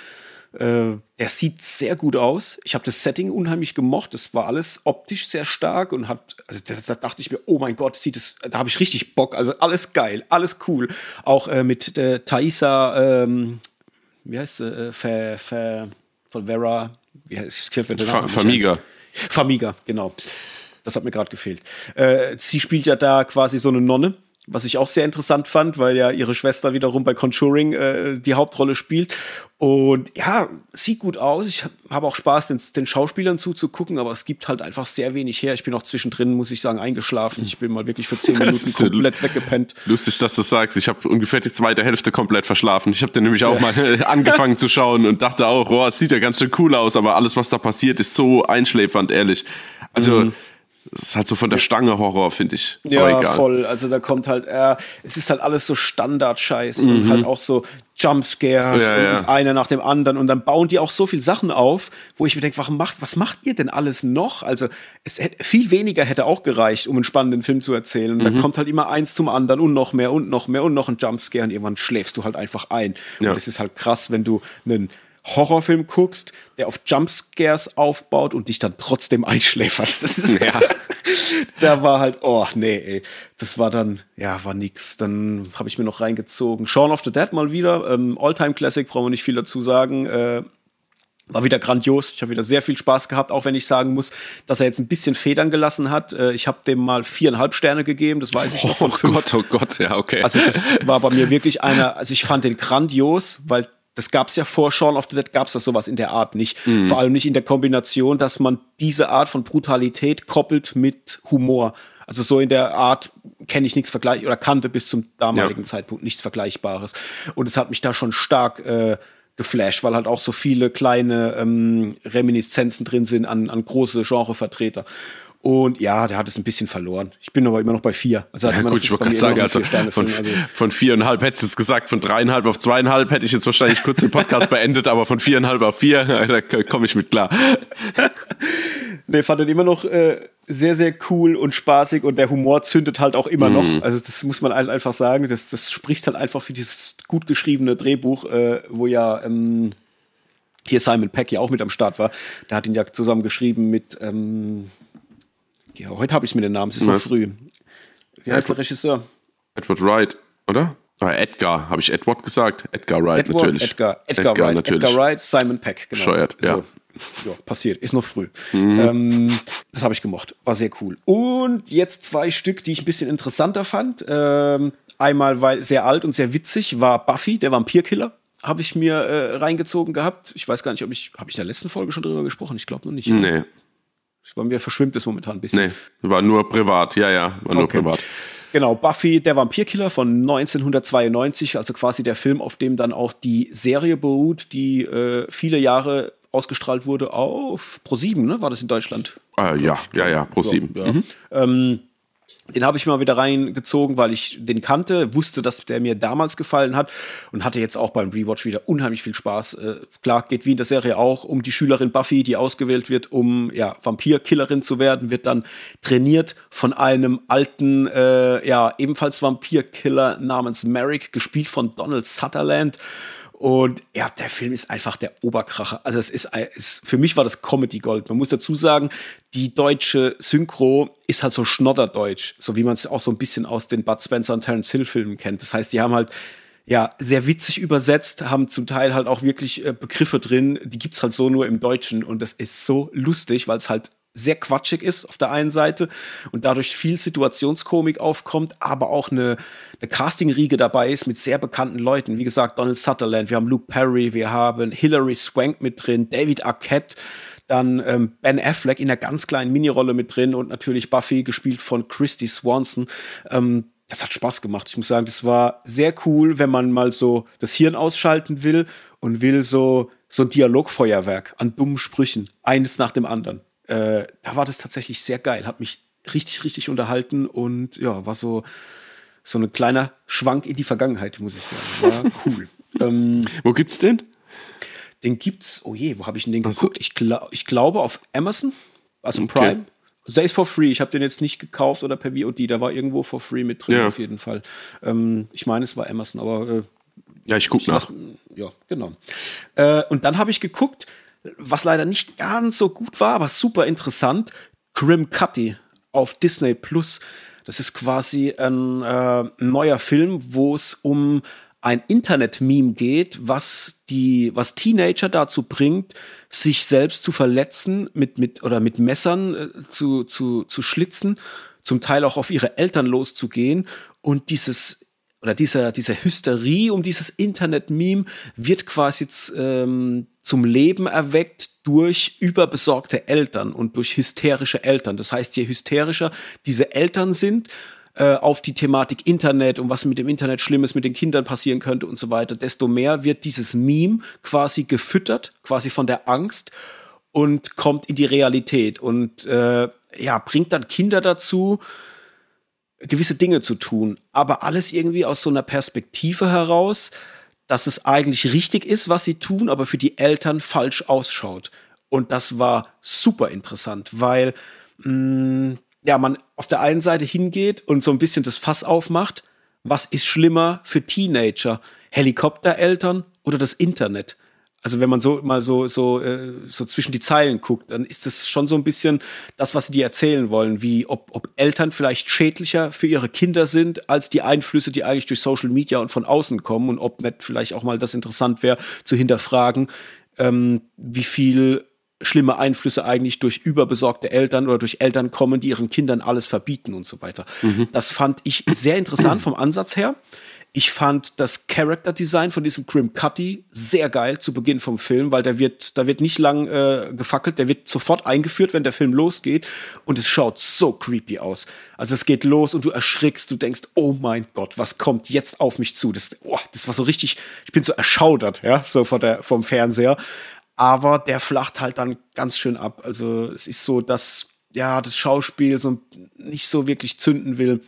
Äh, der sieht sehr gut aus. Ich habe das Setting unheimlich gemocht. Das war alles optisch sehr stark und hat, also da, da dachte ich mir, oh mein Gott, sieht es, da habe ich richtig Bock. Also alles geil, alles cool. Auch äh, mit äh, Thaisa, ähm, wie heißt sie, äh, Fa, Fa, von Vera, wie heißt den Fa. Famiga. Famiga, genau. Das hat mir gerade gefehlt. Äh, sie spielt ja da quasi so eine Nonne, was ich auch sehr interessant fand, weil ja ihre Schwester wiederum bei Conjuring äh, die Hauptrolle spielt. Und ja, sieht gut aus. Ich habe auch Spaß, den, den Schauspielern zuzugucken, aber es gibt halt einfach sehr wenig her. Ich bin auch zwischendrin, muss ich sagen, eingeschlafen. Ich bin mal wirklich für zehn Minuten so komplett weggepennt. Lustig, dass du das sagst. Ich habe ungefähr die zweite Hälfte komplett verschlafen. Ich habe den nämlich auch mal angefangen zu schauen und dachte auch, oh, es sieht ja ganz schön cool aus, aber alles, was da passiert, ist so einschläfernd, ehrlich. Also, es ist halt so von der Stange Horror, finde ich. Ja, egal. voll. Also da kommt halt, äh, es ist halt alles so Standard-Scheiß Mhm. und halt auch so Jumpscares Ja, und, ja. und einer nach dem anderen und dann bauen die auch so viel Sachen auf, wo ich mir denke, warum macht, was macht ihr denn alles noch? Also es hätte, viel weniger hätte auch gereicht, um einen spannenden Film zu erzählen. Und Mhm. dann kommt halt immer eins zum anderen und noch mehr und noch mehr und noch ein Jumpscare und irgendwann schläfst du halt einfach ein. Ja. Und das ist halt krass, wenn du einen Horrorfilm guckst, der auf Jumpscares aufbaut und dich dann trotzdem einschläfert. Das ist Ja. da war halt, oh nee, ey. Das war dann, ja, war nix. Dann habe ich mir noch reingezogen. Shaun of the Dead mal wieder. Ähm, Alltime Classic, brauchen wir nicht viel dazu sagen. Äh, war wieder grandios. Ich habe wieder sehr viel Spaß gehabt, auch wenn ich sagen muss, dass er jetzt ein bisschen Federn gelassen hat. Äh, ich habe dem mal viereinhalb Sterne gegeben, das weiß ich noch von Oh Gott, oh Gott, ja, okay. Also das war bei mir wirklich einer, also ich fand den grandios, weil das gab es ja vor Shaun of the Dead, gab es das sowas in der Art nicht. Mhm. Vor allem nicht in der Kombination, dass man diese Art von Brutalität koppelt mit Humor. Also so in der Art kenne ich nichts vergleich oder kannte bis zum damaligen Ja. Zeitpunkt nichts Vergleichbares. Und es hat mich da schon stark äh, geflasht, weil halt auch so viele kleine ähm, Reminiszenzen drin sind an, an große Genrevertreter. Und ja, der hat es ein bisschen verloren. Ich bin aber immer noch bei vier. Also Ja, gut, ich wollte gerade sagen, also von, also von viereinhalb hättest du es gesagt, von dreieinhalb auf zweieinhalb hätte ich jetzt wahrscheinlich kurz den Podcast beendet, aber von viereinhalb auf vier, da komme ich mit klar. Nee, fand den immer noch äh, sehr, sehr cool und spaßig und der Humor zündet halt auch immer Mhm. noch. Also das muss man halt einfach sagen. Das, das spricht halt einfach für dieses gut geschriebene Drehbuch, äh, wo ja ähm, hier Simon Peck ja auch mit am Start war. Der hat ihn ja zusammen geschrieben mit ähm, ja, heute habe ich es mit den Namen, es ist noch früh. Wie heißt der Edward- Regisseur? Edward Wright, oder? Ah, Edgar, habe ich Edward gesagt? Edgar Wright, Edward, natürlich. Edgar, Edgar, Wright, natürlich. Edgar Wright, Simon Peck, genau. Bescheuert, ja. Mhm. So. Ja, passiert, ist noch früh. Ähm, das habe ich gemocht, war sehr cool. Und jetzt zwei Stück, die ich ein bisschen interessanter fand. Ähm, einmal, weil sehr alt und sehr witzig, war Buffy, der Vampirkiller. Habe ich mir äh, reingezogen gehabt. Ich weiß gar nicht, ob ich, habe ich in der letzten Folge schon drüber gesprochen? Ich glaube noch nicht. Nee, bei mir verschwimmt es momentan ein bisschen. nee, war nur privat, ja, ja, war nur Okay. privat. Genau, Buffy, der Vampirkiller von 1992, also quasi der Film, auf dem dann auch die Serie beruht, die äh, viele Jahre ausgestrahlt wurde auf Pro7, ne? War das in Deutschland? Ah, ja, ja, ja, pro sieben. Ja. Ähm, den habe ich mal wieder reingezogen, weil ich den kannte, wusste, dass der mir damals gefallen hat und hatte jetzt auch beim Rewatch wieder unheimlich viel Spaß. Äh, klar, geht wie in der Serie auch um die Schülerin Buffy, die ausgewählt wird, um ja, Vampirkillerin zu werden, wird dann trainiert von einem alten, äh, ja, ebenfalls Vampirkiller namens Merrick, gespielt von Donald Sutherland. Und ja, der Film ist einfach der Oberkracher. Also es ist, ist für mich war das Comedy Gold. Man muss dazu sagen, die deutsche Synchro ist halt so schnodderdeutsch, so wie man es auch so ein bisschen aus den Bud Spencer und Terence Hill Filmen kennt. Das heißt, die haben halt ja sehr witzig übersetzt, haben zum Teil halt auch wirklich äh, Begriffe drin, die gibt's halt so nur im Deutschen und das ist so lustig, weil es halt sehr quatschig ist auf der einen Seite und dadurch viel Situationskomik aufkommt, aber auch eine, eine Casting-Riege dabei ist mit sehr bekannten Leuten. Wie gesagt, Donald Sutherland, wir haben Luke Perry, wir haben Hilary Swank mit drin, David Arquette, dann ähm, Ben Affleck in einer ganz kleinen Minirolle mit drin und natürlich Buffy, gespielt von Christy Swanson. Ähm, das hat Spaß gemacht. Ich muss sagen, das war sehr cool, wenn man mal so das Hirn ausschalten will und will so, so ein Dialogfeuerwerk an dummen Sprüchen, eines nach dem anderen. Äh, da war das tatsächlich sehr geil, hat mich richtig, richtig unterhalten und ja, war so, so ein kleiner Schwank in die Vergangenheit, muss ich sagen. War cool. ähm, Wo gibt's den? den gibt's, oh je, wo habe ich denn den geguckt? Ich, gla ich glaube auf Amazon, also Okay. Prime. Also der ist for free. Ich habe den jetzt nicht gekauft oder per VOD. Da war irgendwo for free mit drin Ja. auf jeden Fall. Ähm, ich meine, es war Amazon, aber äh, Ja, ich guck nach. ja, genau. Äh, und dann habe ich geguckt, was leider nicht ganz so gut war, aber super interessant. Grim Cutty auf Disney Plus. Das ist quasi ein äh, neuer Film, wo es um ein Internet-Meme geht, was die, was Teenager dazu bringt, sich selbst zu verletzen mit, mit, oder mit Messern äh, zu, zu, zu schlitzen, zum Teil auch auf ihre Eltern loszugehen und dieses oder dieser, diese Hysterie um dieses Internet-Meme wird quasi ähm, zum Leben erweckt durch überbesorgte Eltern und durch hysterische Eltern. Das heißt, je hysterischer diese Eltern sind äh, auf die Thematik Internet und was mit dem Internet Schlimmes mit den Kindern passieren könnte und so weiter, desto mehr wird dieses Meme quasi gefüttert, quasi von der Angst und kommt in die Realität und äh, ja, bringt dann Kinder dazu, gewisse Dinge zu tun, aber alles irgendwie aus so einer Perspektive heraus, dass es eigentlich richtig ist, was sie tun, aber für die Eltern falsch ausschaut. Und das war super interessant, weil mh, ja, man auf der einen Seite hingeht und so ein bisschen das Fass aufmacht, was ist schlimmer für Teenager? Helikoptereltern oder das Internet? Also wenn man so mal so so äh, so zwischen die Zeilen guckt, dann ist das schon so ein bisschen das, was sie dir erzählen wollen, wie ob, ob Eltern vielleicht schädlicher für ihre Kinder sind als die Einflüsse, die eigentlich durch Social Media und von außen kommen und ob nicht vielleicht auch mal das interessant wäre zu hinterfragen, ähm, wie viel schlimme Einflüsse eigentlich durch überbesorgte Eltern oder durch Eltern kommen, die ihren Kindern alles verbieten und so weiter. Mhm. Das fand ich sehr interessant vom Ansatz her. Ich fand das Character Design von diesem Grim Cutty sehr geil zu Beginn vom Film, weil der wird, da wird nicht lang äh, gefackelt, der wird sofort eingeführt, wenn der Film losgeht und es schaut so creepy aus. Also es geht los und du erschrickst, du denkst, oh mein Gott, was kommt jetzt auf mich zu? Das, oh, das war so richtig, ich bin so erschaudert, ja, so vor der, vom Fernseher. Aber der flacht halt dann ganz schön ab. Also es ist so, dass ja das Schauspiel so nicht so wirklich zünden will.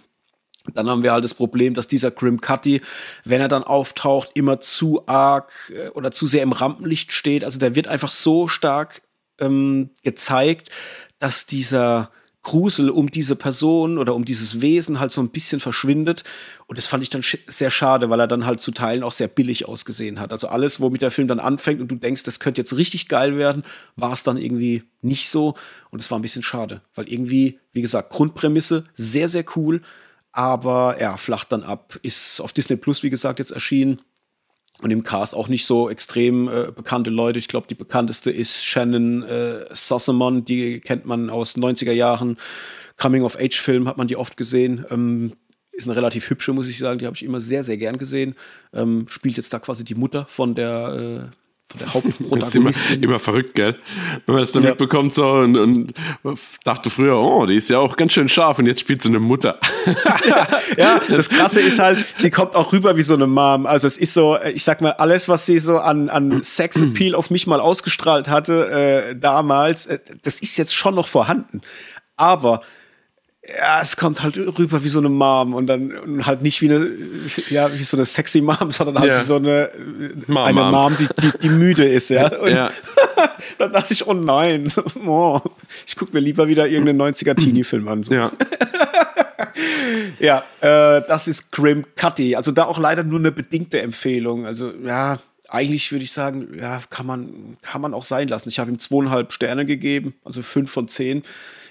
Dann haben wir halt das Problem, dass dieser Grim Cutty, wenn er dann auftaucht, immer zu arg äh, oder zu sehr im Rampenlicht steht. Also der wird einfach so stark ähm, gezeigt, dass dieser Grusel um diese Person oder um dieses Wesen halt so ein bisschen verschwindet. Und das fand ich dann sehr schade, weil er dann halt zu Teilen auch sehr billig ausgesehen hat. Also alles, womit der Film dann anfängt und du denkst, das könnte jetzt richtig geil werden, war es dann irgendwie nicht so. Und es war ein bisschen schade, weil irgendwie, wie gesagt, Grundprämisse sehr, sehr cool aber er ja, flacht dann ab. Ist auf Disney Plus, wie gesagt, jetzt erschienen. Und im Cast auch nicht so extrem äh, bekannte Leute. Ich glaube, die bekannteste ist Shannon äh, Sossamon. Die kennt man aus 90er Jahren. Coming-of-Age-Film hat man die oft gesehen. Ähm, ist eine relativ hübsche, muss ich sagen. Die habe ich immer sehr, sehr gern gesehen. Ähm, spielt jetzt da quasi die Mutter von der äh, von der Hauptprotagonistin. immer, immer verrückt, gell? Wenn man das dann ja. mitbekommt so und, und, dachte früher, oh, die ist ja auch ganz schön scharf und jetzt spielt sie eine Mutter. ja, ja, das Krasse ist halt, sie kommt auch rüber wie so eine Mom. Also es ist so, ich sag mal, alles, was sie so an, an Sex-Appeal auf mich mal ausgestrahlt hatte äh, damals, äh, das ist jetzt schon noch vorhanden. Aber ja, es kommt halt rüber wie so eine Mom und dann und halt nicht wie eine, ja, wie so eine sexy Mom, sondern halt ja. wie so eine, Mom, eine Mom, Mom die, die, die, müde ist, ja. Und ja. dann dachte ich, oh nein, oh, ich gucke mir lieber wieder irgendeinen 90er Teenie-Film an. So. Ja. ja, äh, das ist Grim Cutty. Also da auch leider nur eine bedingte Empfehlung. Also, ja, eigentlich würde ich sagen, ja, kann man, kann man auch sein lassen. Ich habe ihm zweieinhalb Sterne gegeben, also fünf von zehn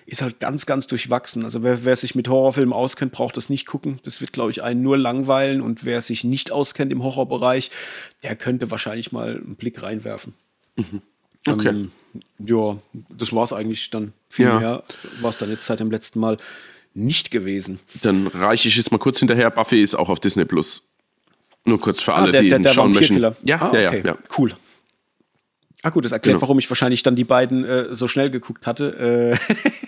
ist halt ganz, ganz durchwachsen. Also wer, wer sich mit Horrorfilmen auskennt, braucht das nicht gucken. Das wird, glaube ich, einen nur langweilen. Und wer sich nicht auskennt im Horrorbereich, der könnte wahrscheinlich mal einen Blick reinwerfen. Mhm. Okay. Ähm, ja, das war es eigentlich dann. Viel ja. mehr war es dann jetzt seit dem letzten Mal nicht gewesen. Dann reiche ich jetzt mal kurz hinterher. Buffy ist auch auf Disney Plus. Nur kurz für ah, alle, ah, der, die der, der schauen möchten. Ja, ah, okay. ja, ja, ja. Cool. Ah gut, das erklärt, genau. warum ich wahrscheinlich dann die beiden äh, so schnell geguckt hatte,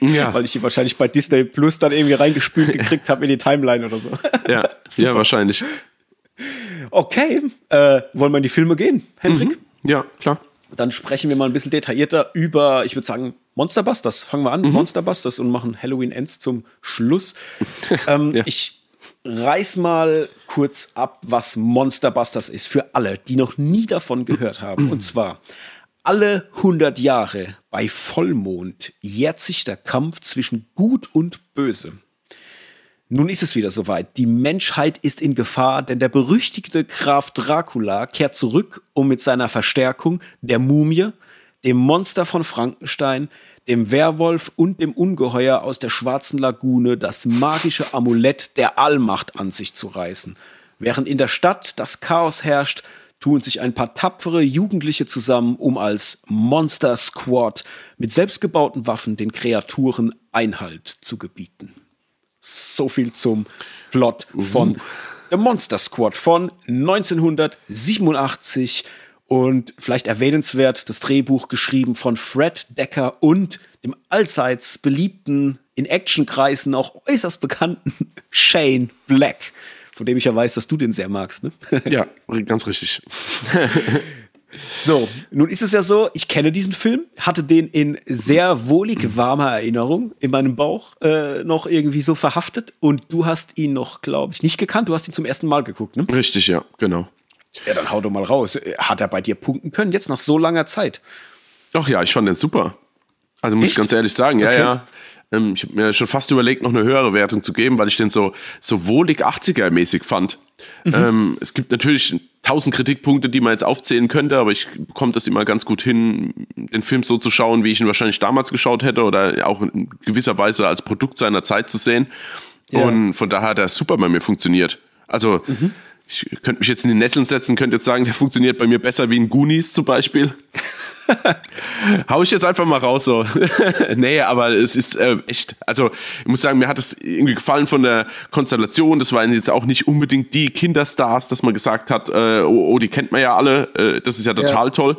äh, ja. weil ich die wahrscheinlich bei Disney Plus dann irgendwie reingespült gekriegt habe in die Timeline oder so. ja, ja, wahrscheinlich. Okay, äh, wollen wir in die Filme gehen, Hendrik? Mhm. Ja, klar. Dann sprechen wir mal ein bisschen detaillierter über, ich würde sagen, Monsterbusters. Fangen wir an, mhm. Monsterbusters und machen Halloween Ends zum Schluss. ähm, ja. Ich reiß mal kurz ab, was Monsterbusters ist für alle, die noch nie davon gehört haben. Und zwar alle 100 Jahre bei Vollmond jährt sich der Kampf zwischen Gut und Böse. Nun ist es wieder soweit. Die Menschheit ist in Gefahr, denn der berüchtigte Graf Dracula kehrt zurück, um mit seiner Verstärkung der Mumie, dem Monster von Frankenstein, dem Werwolf und dem Ungeheuer aus der schwarzen Lagune das magische Amulett der Allmacht an sich zu reißen. Während in der Stadt das Chaos herrscht, tun sich ein paar tapfere Jugendliche zusammen, um als Monster Squad mit selbstgebauten Waffen den Kreaturen Einhalt zu gebieten. So viel zum Plot von uh. The Monster Squad von 1987 und vielleicht erwähnenswert das Drehbuch geschrieben von Fred Decker und dem allseits beliebten, in Actionkreisen auch äußerst bekannten Shane Black von dem ich ja weiß, dass du den sehr magst. Ne? Ja, ganz richtig. So, nun ist es ja so, ich kenne diesen Film, hatte den in sehr wohlig warmer Erinnerung in meinem Bauch äh, noch irgendwie so verhaftet und du hast ihn noch, glaube ich, nicht gekannt, du hast ihn zum ersten Mal geguckt, ne? Richtig, ja, genau. Ja, dann hau doch mal raus. Hat er bei dir punkten können, jetzt nach so langer Zeit? Doch, ja, ich fand den super. Also muss Echt? ich ganz ehrlich sagen, ja, okay. ja. Ähm, ich habe mir schon fast überlegt, noch eine höhere Wertung zu geben, weil ich den so, so wohlig 80er-mäßig fand. Mhm. Ähm, es gibt natürlich tausend Kritikpunkte, die man jetzt aufzählen könnte, aber ich bekomme das immer ganz gut hin, den Film so zu schauen, wie ich ihn wahrscheinlich damals geschaut hätte oder auch in gewisser Weise als Produkt seiner Zeit zu sehen. Ja. Und von daher hat er super bei mir funktioniert. Also, mhm ich könnte mich jetzt in die Nesseln setzen, könnte jetzt sagen, der funktioniert bei mir besser wie ein Goonies zum Beispiel. Hau ich jetzt einfach mal raus so. nee, aber es ist äh, echt, also ich muss sagen, mir hat es irgendwie gefallen von der Konstellation. Das waren jetzt auch nicht unbedingt die Kinderstars, dass man gesagt hat, äh, oh, oh, die kennt man ja alle. Äh, das ist ja total ja. toll.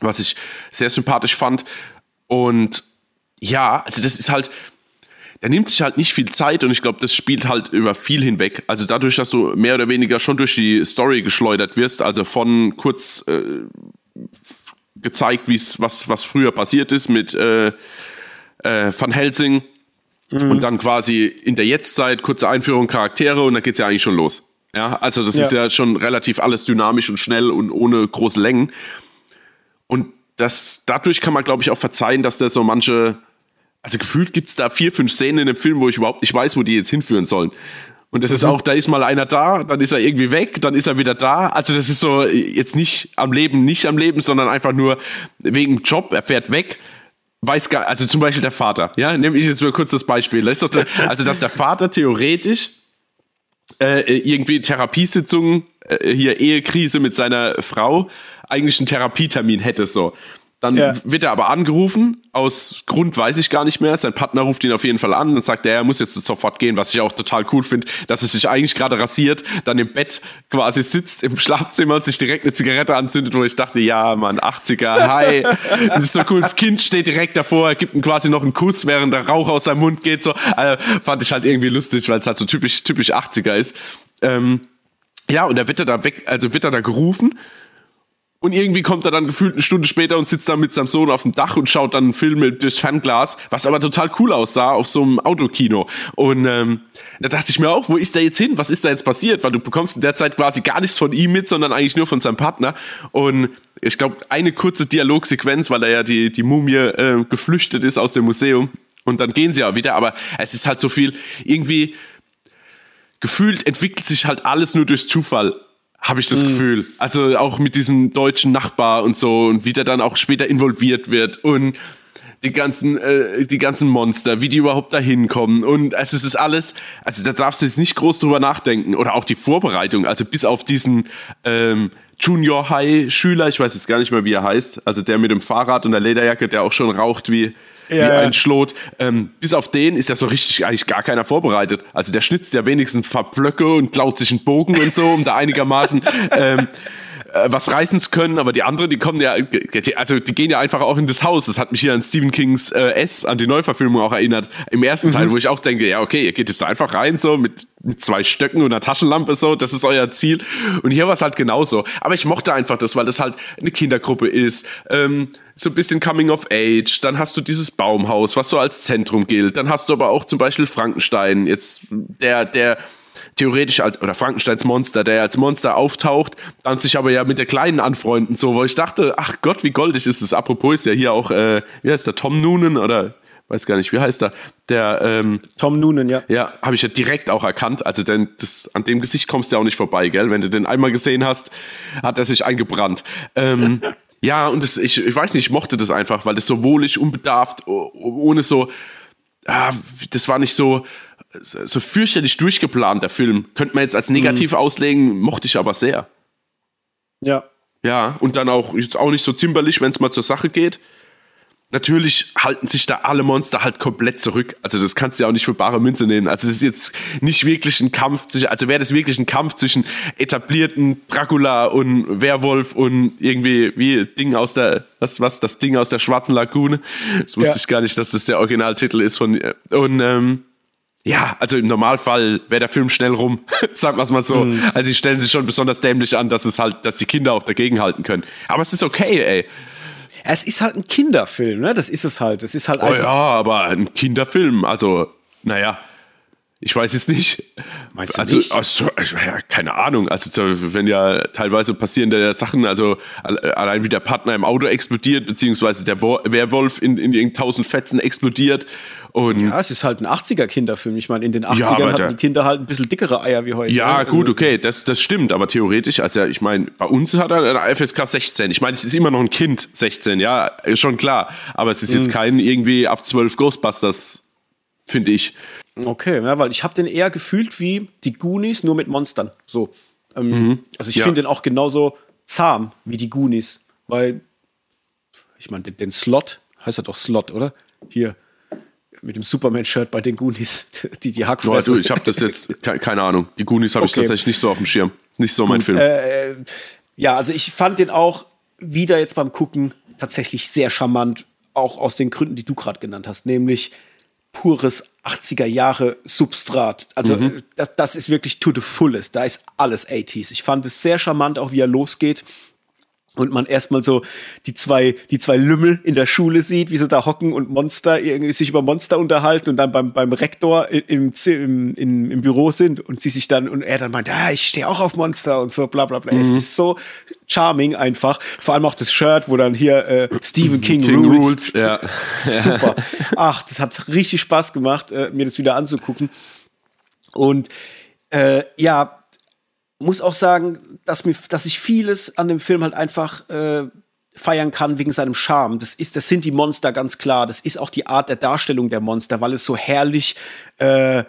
Was ich sehr sympathisch fand. Und ja, also das ist halt, der nimmt sich halt nicht viel Zeit und ich glaube, das spielt halt über viel hinweg. Also dadurch, dass du mehr oder weniger schon durch die Story geschleudert wirst, also von kurz äh, gezeigt, wie es was was früher passiert ist mit äh, äh, Van Helsing mhm. und dann quasi in der Jetztzeit kurze Einführung Charaktere und dann geht's ja eigentlich schon los. Ja, also das ja. ist ja schon relativ alles dynamisch und schnell und ohne große Längen. Und das dadurch kann man glaube ich auch verzeihen, dass der so manche also gefühlt gibt's da vier, fünf Szenen in dem Film, wo ich überhaupt nicht weiß, wo die jetzt hinführen sollen. Und das mhm. ist auch, da ist mal einer da, dann ist er irgendwie weg, dann ist er wieder da. Also das ist so jetzt nicht am Leben, nicht am Leben, sondern einfach nur wegen Job, er fährt weg. Weiß gar, also zum Beispiel der Vater, ja, nehme ich jetzt mal kurz das Beispiel. Das der, also, dass der Vater theoretisch äh, irgendwie Therapiesitzungen, äh, hier Ehekrise mit seiner Frau, eigentlich einen Therapietermin hätte, so. Dann ja. wird er aber angerufen, aus Grund weiß ich gar nicht mehr. Sein Partner ruft ihn auf jeden Fall an und sagt, er muss jetzt sofort gehen, was ich auch total cool finde, dass er sich eigentlich gerade rasiert, dann im Bett quasi sitzt im Schlafzimmer und sich direkt eine Zigarette anzündet, wo ich dachte, ja, Mann, 80er, hi. das ist so cool, das Kind steht direkt davor, er gibt ihm quasi noch einen Kuss, während der Rauch aus seinem Mund geht. So, also, fand ich halt irgendwie lustig, weil es halt so typisch, typisch 80er ist. Ähm, ja, und da wird er da weg, also wird er da gerufen und irgendwie kommt er dann gefühlt eine Stunde später und sitzt da mit seinem Sohn auf dem Dach und schaut dann einen Film durchs Fernglas, was aber total cool aussah auf so einem Autokino. Und ähm, da dachte ich mir auch, wo ist der jetzt hin? Was ist da jetzt passiert? Weil du bekommst in der Zeit quasi gar nichts von ihm mit, sondern eigentlich nur von seinem Partner. Und ich glaube, eine kurze Dialogsequenz, weil er ja die, die Mumie äh, geflüchtet ist aus dem Museum. Und dann gehen sie ja wieder, aber es ist halt so viel, irgendwie gefühlt entwickelt sich halt alles nur durch Zufall habe ich das mhm. Gefühl. Also auch mit diesem deutschen Nachbar und so und wie der dann auch später involviert wird und die ganzen, äh, die ganzen Monster, wie die überhaupt da hinkommen. Und also es ist alles, also da darfst du jetzt nicht groß drüber nachdenken. Oder auch die Vorbereitung, also bis auf diesen ähm, Junior High Schüler, ich weiß jetzt gar nicht mehr, wie er heißt, also der mit dem Fahrrad und der Lederjacke, der auch schon raucht wie, ja, wie ein Schlot. Ähm, bis auf den ist ja so richtig eigentlich gar keiner vorbereitet. Also der schnitzt ja wenigstens Pflöcke und klaut sich einen Bogen und so, um da einigermaßen ähm, äh, was reißen zu können, aber die anderen, die kommen ja, also die gehen ja einfach auch in das Haus. Das hat mich hier an Stephen Kings äh, S, an die Neuverfilmung auch erinnert. Im ersten mhm. Teil, wo ich auch denke, ja, okay, ihr geht jetzt da einfach rein, so mit, mit zwei Stöcken und einer Taschenlampe, so, das ist euer Ziel. Und hier war es halt genauso. Aber ich mochte einfach das, weil das halt eine Kindergruppe ist. Ähm, so ein bisschen Coming of Age, dann hast du dieses Baumhaus, was so als Zentrum gilt, dann hast du aber auch zum Beispiel Frankenstein, jetzt der, der theoretisch als, oder Frankensteins Monster, der als Monster auftaucht, dann sich aber ja mit der Kleinen anfreunden, so, wo ich dachte, ach Gott, wie goldig ist das. Apropos ist ja hier auch, äh, wie heißt der, Tom Noonan oder weiß gar nicht, wie heißt er? Der ähm, Tom Noonan, ja. Ja, habe ich ja direkt auch erkannt. Also denn das, an dem Gesicht kommst du ja auch nicht vorbei, gell? Wenn du den einmal gesehen hast, hat er sich eingebrannt. Ähm, ja, und das, ich, ich weiß nicht, ich mochte das einfach, weil das so wohlig, unbedarft, ohne so, ah, das war nicht so, so fürchterlich durchgeplant, der Film. Könnte man jetzt als negativ mhm. auslegen, mochte ich aber sehr. Ja. Ja, und dann auch, jetzt auch nicht so zimperlich, wenn es mal zur Sache geht. Natürlich halten sich da alle Monster halt komplett zurück. Also das kannst du ja auch nicht für bare Münze nehmen. Also es ist jetzt nicht wirklich ein Kampf zwischen, also wäre das wirklich ein Kampf zwischen etablierten Dracula und Werwolf und irgendwie wie Ding aus der, was, was, das Ding aus der schwarzen Lagune. Das wusste ja. ich gar nicht, dass das der Originaltitel ist von, und, ähm, ja, also im Normalfall wäre der Film schnell rum, sagen wir es mal so. Mhm. Also sie stellen sich schon besonders dämlich an, dass es halt, dass die Kinder auch dagegenhalten können. Aber es ist okay, ey. Es ist halt ein Kinderfilm, ne? Das ist es halt. Es ist halt oh ja, aber ein Kinderfilm, also, naja. Ich weiß es nicht. Meinst du also, nicht? also ja, keine Ahnung. Also wenn ja teilweise passierende Sachen, also allein wie der Partner im Auto explodiert, beziehungsweise der Werwolf in, in, in tausend Fetzen explodiert und ja, es ist halt ein 80er-Kinderfilm. Ich meine, in den 80ern ja, hatten die Kinder halt ein bisschen dickere Eier wie heute. Ja, ne? gut, also okay, das, das stimmt. Aber theoretisch, also ich meine, bei uns hat er eine FSK 16. Ich meine, es ist immer noch ein Kind 16, ja, ist schon klar. Aber es ist jetzt mhm. kein irgendwie ab 12 Ghostbusters, finde ich. Okay, ja, weil ich habe den eher gefühlt wie die Goonies, nur mit Monstern. So. Ähm, mhm. Also ich ja. finde den auch genauso zahm wie die Goonies. Weil ich meine, den, den Slot, heißt er doch Slot, oder? Hier, mit dem Superman-Shirt bei den Goonies, die die Hackfresse. No, du, ich habe das jetzt, keine Ahnung, die Goonies habe okay. ich tatsächlich nicht so auf dem Schirm. Nicht so Gut, mein Film. Äh, ja, also ich fand den auch wieder jetzt beim Gucken tatsächlich sehr charmant, auch aus den Gründen, die du gerade genannt hast, nämlich pures 80er Jahre Substrat. Also mhm. das, das ist wirklich to the fullest. Da ist alles 80s. Ich fand es sehr charmant, auch wie er losgeht und man erstmal so die zwei, die zwei Lümmel in der Schule sieht, wie sie da hocken und Monster irgendwie sich über Monster unterhalten und dann beim, beim Rektor im, im, im, im Büro sind und sie sich dann und er dann meint, ah, ich stehe auch auf Monster und so, bla bla bla. Mhm. Es ist so charming einfach. Vor allem auch das Shirt, wo dann hier äh, Stephen King, King Rules. Rules ja. Super. Ach, das hat richtig Spaß gemacht, äh, mir das wieder anzugucken. Und äh, ja, muss auch sagen, dass, mir, dass ich vieles an dem Film halt einfach äh, feiern kann wegen seinem Charme. Das ist, das sind die Monster ganz klar. Das ist auch die Art der Darstellung der Monster, weil es so herrlich, äh,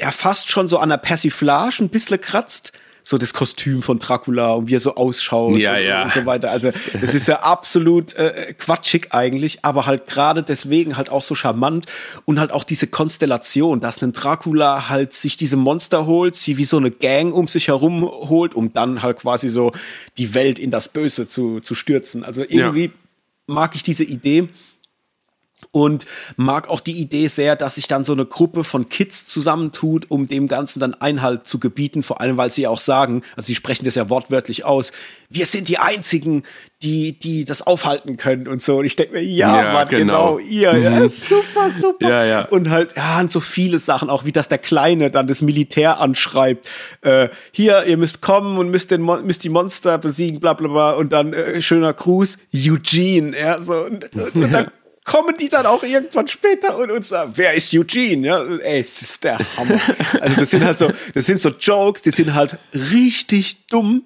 ja fast schon so an der Persiflage ein bisschen kratzt so das Kostüm von Dracula und wie er so ausschaut ja, und, ja. und so weiter. Also das ist ja absolut äh, quatschig eigentlich, aber halt gerade deswegen halt auch so charmant und halt auch diese Konstellation, dass ein Dracula halt sich diese Monster holt, sie wie so eine Gang um sich herum holt, um dann halt quasi so die Welt in das Böse zu, zu stürzen. Also irgendwie ja. mag ich diese Idee und mag auch die Idee sehr, dass sich dann so eine Gruppe von Kids zusammentut, um dem Ganzen dann Einhalt zu gebieten, vor allem weil sie auch sagen, also sie sprechen das ja wortwörtlich aus, wir sind die einzigen, die die das aufhalten können und so und ich denke mir, ja, ja Mann, genau. genau, ihr, mhm. ja, super, super. Ja, ja. Und halt, ja, und so viele Sachen, auch wie das der Kleine dann das Militär anschreibt, äh, hier, ihr müsst kommen und müsst, den müsst die Monster besiegen, bla bla bla und dann äh, schöner Gruß, Eugene, ja, so und, und, und dann kommen die dann auch irgendwann später und uns sagen, wer ist Eugene? Ja, ey, es ist der Hammer. Also das sind halt so, das sind so Jokes, die sind halt richtig dumm,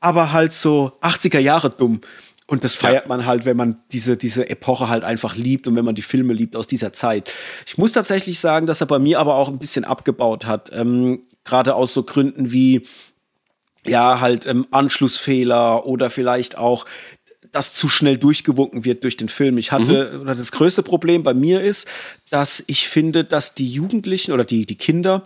aber halt so 80er Jahre dumm. Und das feiert ja. man halt, wenn man diese, diese Epoche halt einfach liebt und wenn man die Filme liebt aus dieser Zeit. Ich muss tatsächlich sagen, dass er bei mir aber auch ein bisschen abgebaut hat. Ähm, Gerade aus so Gründen wie, ja, halt ähm, Anschlussfehler oder vielleicht auch das zu schnell durchgewunken wird durch den Film. Ich hatte, mhm. oder das größte Problem bei mir ist, dass ich finde, dass die Jugendlichen oder die, die Kinder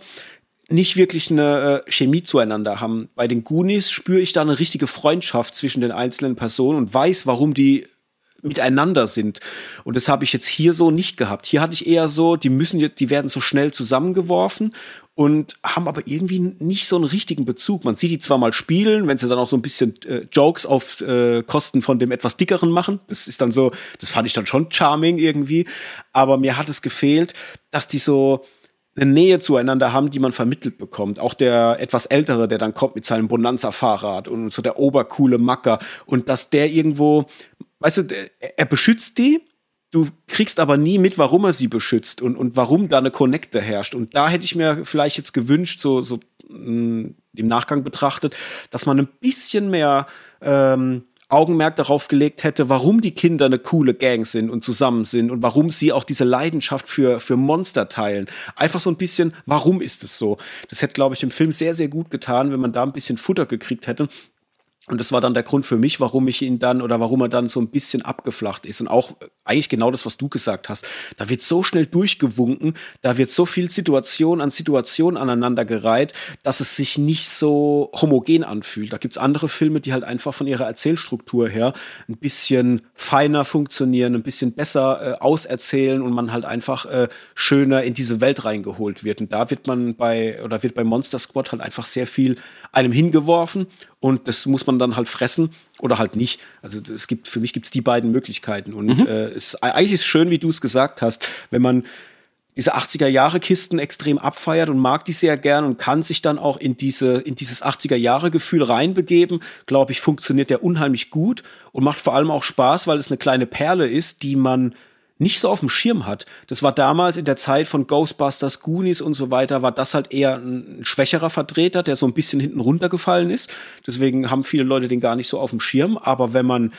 nicht wirklich eine äh, Chemie zueinander haben. Bei den Goonies spüre ich da eine richtige Freundschaft zwischen den einzelnen Personen und weiß, warum die miteinander sind. Und das habe ich jetzt hier so nicht gehabt. Hier hatte ich eher so, die müssen jetzt, die werden so schnell zusammengeworfen und haben aber irgendwie nicht so einen richtigen Bezug. Man sieht die zwar mal spielen, wenn sie dann auch so ein bisschen äh, Jokes auf äh, Kosten von dem etwas dickeren machen. Das ist dann so, das fand ich dann schon charming irgendwie. Aber mir hat es gefehlt, dass die so eine Nähe zueinander haben, die man vermittelt bekommt. Auch der etwas ältere, der dann kommt mit seinem Bonanza-Fahrrad und so der obercoole Macker und dass der irgendwo, weißt du, er beschützt die, du kriegst aber nie mit, warum er sie beschützt und, und warum da eine Connecte herrscht. Und da hätte ich mir vielleicht jetzt gewünscht, so, so mh, mm, im Nachgang betrachtet, dass man ein bisschen mehr ähm, Augenmerk darauf gelegt hätte, warum die Kinder eine coole Gang sind und zusammen sind und warum sie auch diese Leidenschaft für, für Monster teilen. Einfach so ein bisschen, warum ist es so? Das hätte, glaube ich, dem Film sehr, sehr gut getan, wenn man da ein bisschen Futter gekriegt hätte. Und das war dann der Grund für mich, warum ich ihn dann oder warum er dann so ein bisschen abgeflacht ist. Und auch eigentlich genau das, was du gesagt hast. Da wird so schnell durchgewunken, da wird so viel Situation an Situation aneinandergereiht, dass es sich nicht so homogen anfühlt. Da gibt's andere Filme, die halt einfach von ihrer Erzählstruktur her ein bisschen feiner funktionieren, ein bisschen besser äh, auserzählen und man halt einfach äh, schöner in diese Welt reingeholt wird. Und da wird man bei oder wird bei Monster Squad halt einfach sehr viel einem hingeworfen und das muss man dann halt fressen oder halt nicht. Also es gibt für mich gibt es die beiden Möglichkeiten und mhm. äh, es eigentlich ist es schön, wie du es gesagt hast, wenn man diese 80er Jahre Kisten extrem abfeiert und mag die sehr gern und kann sich dann auch in diese in dieses 80er Jahre Gefühl reinbegeben, glaube ich, funktioniert der unheimlich gut und macht vor allem auch Spaß, weil es eine kleine Perle ist, die man nicht so auf dem Schirm hat. Das war damals in der Zeit von Ghostbusters, Goonies und so weiter, war das halt eher ein schwächerer Vertreter, der so ein bisschen hinten runtergefallen ist. Deswegen haben viele Leute den gar nicht so auf dem Schirm. Aber wenn man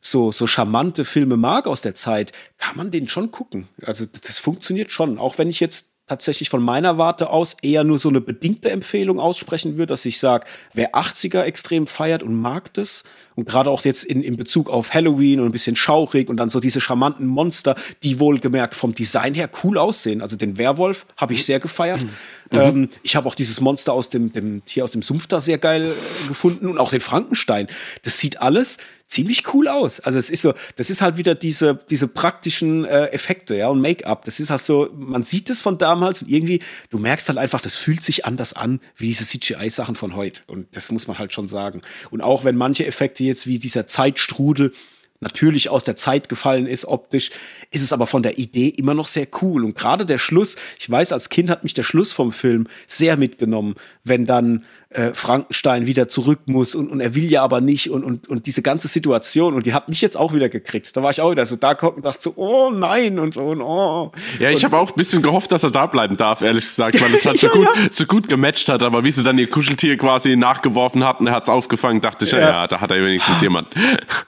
so, so charmante Filme mag aus der Zeit, kann man den schon gucken. Also das funktioniert schon. Auch wenn ich jetzt tatsächlich von meiner Warte aus eher nur so eine bedingte Empfehlung aussprechen würde, dass ich sage, wer 80er extrem feiert und mag das, und gerade auch jetzt in, in Bezug auf Halloween und ein bisschen schaurig und dann so diese charmanten Monster, die wohlgemerkt vom Design her cool aussehen. Also den Werwolf habe ich sehr gefeiert. Mhm. Ähm, ich habe auch dieses Monster aus dem, dem Tier aus dem Sumpf da sehr geil äh, gefunden und auch den Frankenstein. Das sieht alles ziemlich cool aus. Also es ist so, das ist halt wieder diese, diese praktischen äh, Effekte, ja, und Make-up. Das ist halt so, man sieht es von damals und irgendwie, du merkst halt einfach, das fühlt sich anders an wie diese CGI-Sachen von heute. Und das muss man halt schon sagen. Und auch wenn manche Effekte jetzt wie dieser Zeitstrudel natürlich aus der Zeit gefallen ist optisch, ist es aber von der Idee immer noch sehr cool. Und gerade der Schluss, ich weiß, als Kind hat mich der Schluss vom Film sehr mitgenommen, wenn dann äh, Frankenstein wieder zurück muss und, und er will ja aber nicht und, und, und diese ganze Situation und die hat mich jetzt auch wieder gekriegt. Da war ich auch wieder so da und dachte so, oh nein und so und oh. Ja, ich habe auch ein bisschen gehofft, dass er da bleiben darf, ehrlich gesagt, weil es halt so, ja, gut, ja. so gut gematcht hat, aber wie sie dann ihr Kuscheltier quasi nachgeworfen hat und er hat es aufgefangen, dachte ich, ja. ja, da hat er wenigstens jemand.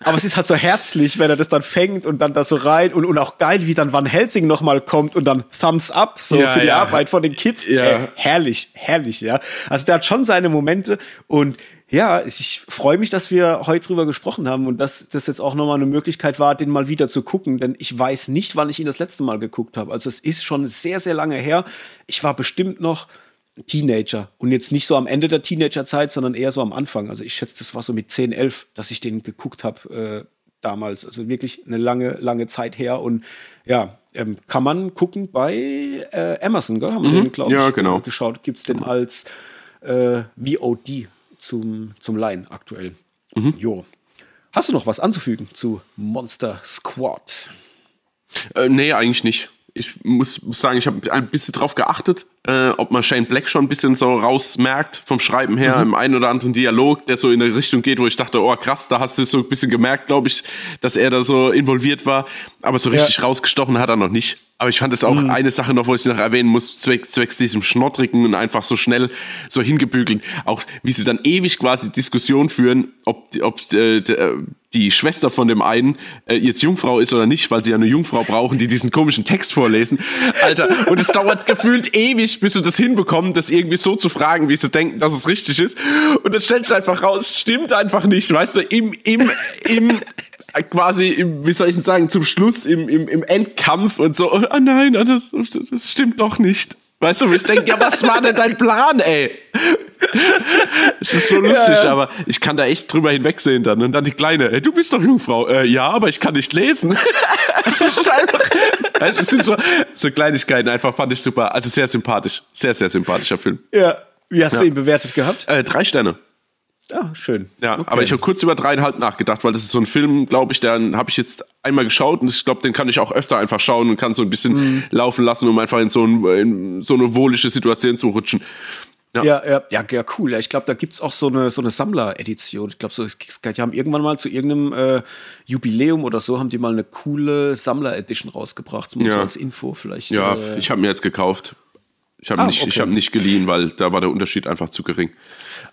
Aber es ist halt so herzlich, wenn er das dann fängt und dann da so rein und, und auch geil, wie dann Van Helsing nochmal kommt und dann Thumbs up so für die Arbeit von den Kids. Äh, herrlich, herrlich, ja. Also der hat schon seine Momente. Und ja, ich freue mich, dass wir heute drüber gesprochen haben und dass das jetzt auch nochmal eine Möglichkeit war, den mal wieder zu gucken. Denn ich weiß nicht, wann ich ihn das letzte Mal geguckt habe. Also es ist schon sehr, sehr lange her. Ich war bestimmt noch Teenager und jetzt nicht so am Ende der Teenagerzeit, sondern eher so am Anfang. Also ich schätze, das war so mit 10, 11, dass ich den geguckt habe äh, damals. Also wirklich eine lange, lange Zeit her. Und ja, ähm, kann man gucken bei äh, Amazon, gell? Haben wir mhm. den, glaube ich, ja, genau. geschaut. Gibt es den als äh, VOD zum, zum Leihen aktuell. Mhm. Jo. Hast du noch was anzufügen zu Monster Squad? Äh, nee, eigentlich nicht. Ich muss, muss sagen, ich habe ein bisschen drauf geachtet, äh, ob man Shane Black schon ein bisschen so rausmerkt vom Schreiben her mhm. im einen oder anderen Dialog, der so in eine Richtung geht, wo ich dachte, oh krass, da hast du so ein bisschen gemerkt, glaube ich, dass er da so involviert war. Aber so richtig ja. rausgestochen hat er noch nicht. Aber ich fand es auch mhm. eine Sache noch, wo ich noch erwähnen muss, zwecks, zwecks diesem Schnottrigen und einfach so schnell so hingebügeln. Auch wie sie dann ewig quasi Diskussion führen, ob, ob äh, äh, die Schwester von dem einen äh, jetzt Jungfrau ist oder nicht, weil sie ja eine Jungfrau brauchen, die diesen komischen Text vorlesen. Alter, und es dauert gefühlt ewig, bis du das hinbekommen, das irgendwie so zu fragen, wie sie denken, dass es richtig ist. Und dann stellst du einfach raus, stimmt einfach nicht, weißt du, im, im, im quasi, im, wie soll ich denn sagen, zum Schluss im, im, im Endkampf und so, oh nein, das, das stimmt doch nicht. Weißt du, ich denke, ja, was war denn dein Plan, ey? Es ist so lustig, ja, ja. aber ich kann da echt drüber hinwegsehen dann. Und dann die Kleine, ey, du bist doch Jungfrau. Äh, ja, aber ich kann nicht lesen. Es ist einfach, es sind so, so Kleinigkeiten, einfach fand ich super. Also sehr sympathisch. Sehr, sehr sympathischer Film. Ja. Wie hast ja. du ihn bewertet gehabt? Äh, drei Sterne. Ja, schön. Ja, okay. aber ich habe kurz über dreieinhalb nachgedacht, weil das ist so ein Film, glaube ich, den habe ich jetzt einmal geschaut und ich glaube, den kann ich auch öfter einfach schauen und kann so ein bisschen mhm. laufen lassen, um einfach in so, ein, in so eine wohlische Situation zu rutschen. Ja, ja, ja, ja, ja cool. Ja, ich glaube, da gibt's auch so eine, so eine Sammler-Edition. Ich glaube, so, die haben irgendwann mal zu irgendeinem äh, Jubiläum oder so, haben die mal eine coole Sammler-Edition rausgebracht. So ja. als Info vielleicht. Ja, äh, ich habe mir jetzt gekauft. Ich habe ah, nicht, okay. ich hab nicht geliehen, weil da war der Unterschied einfach zu gering.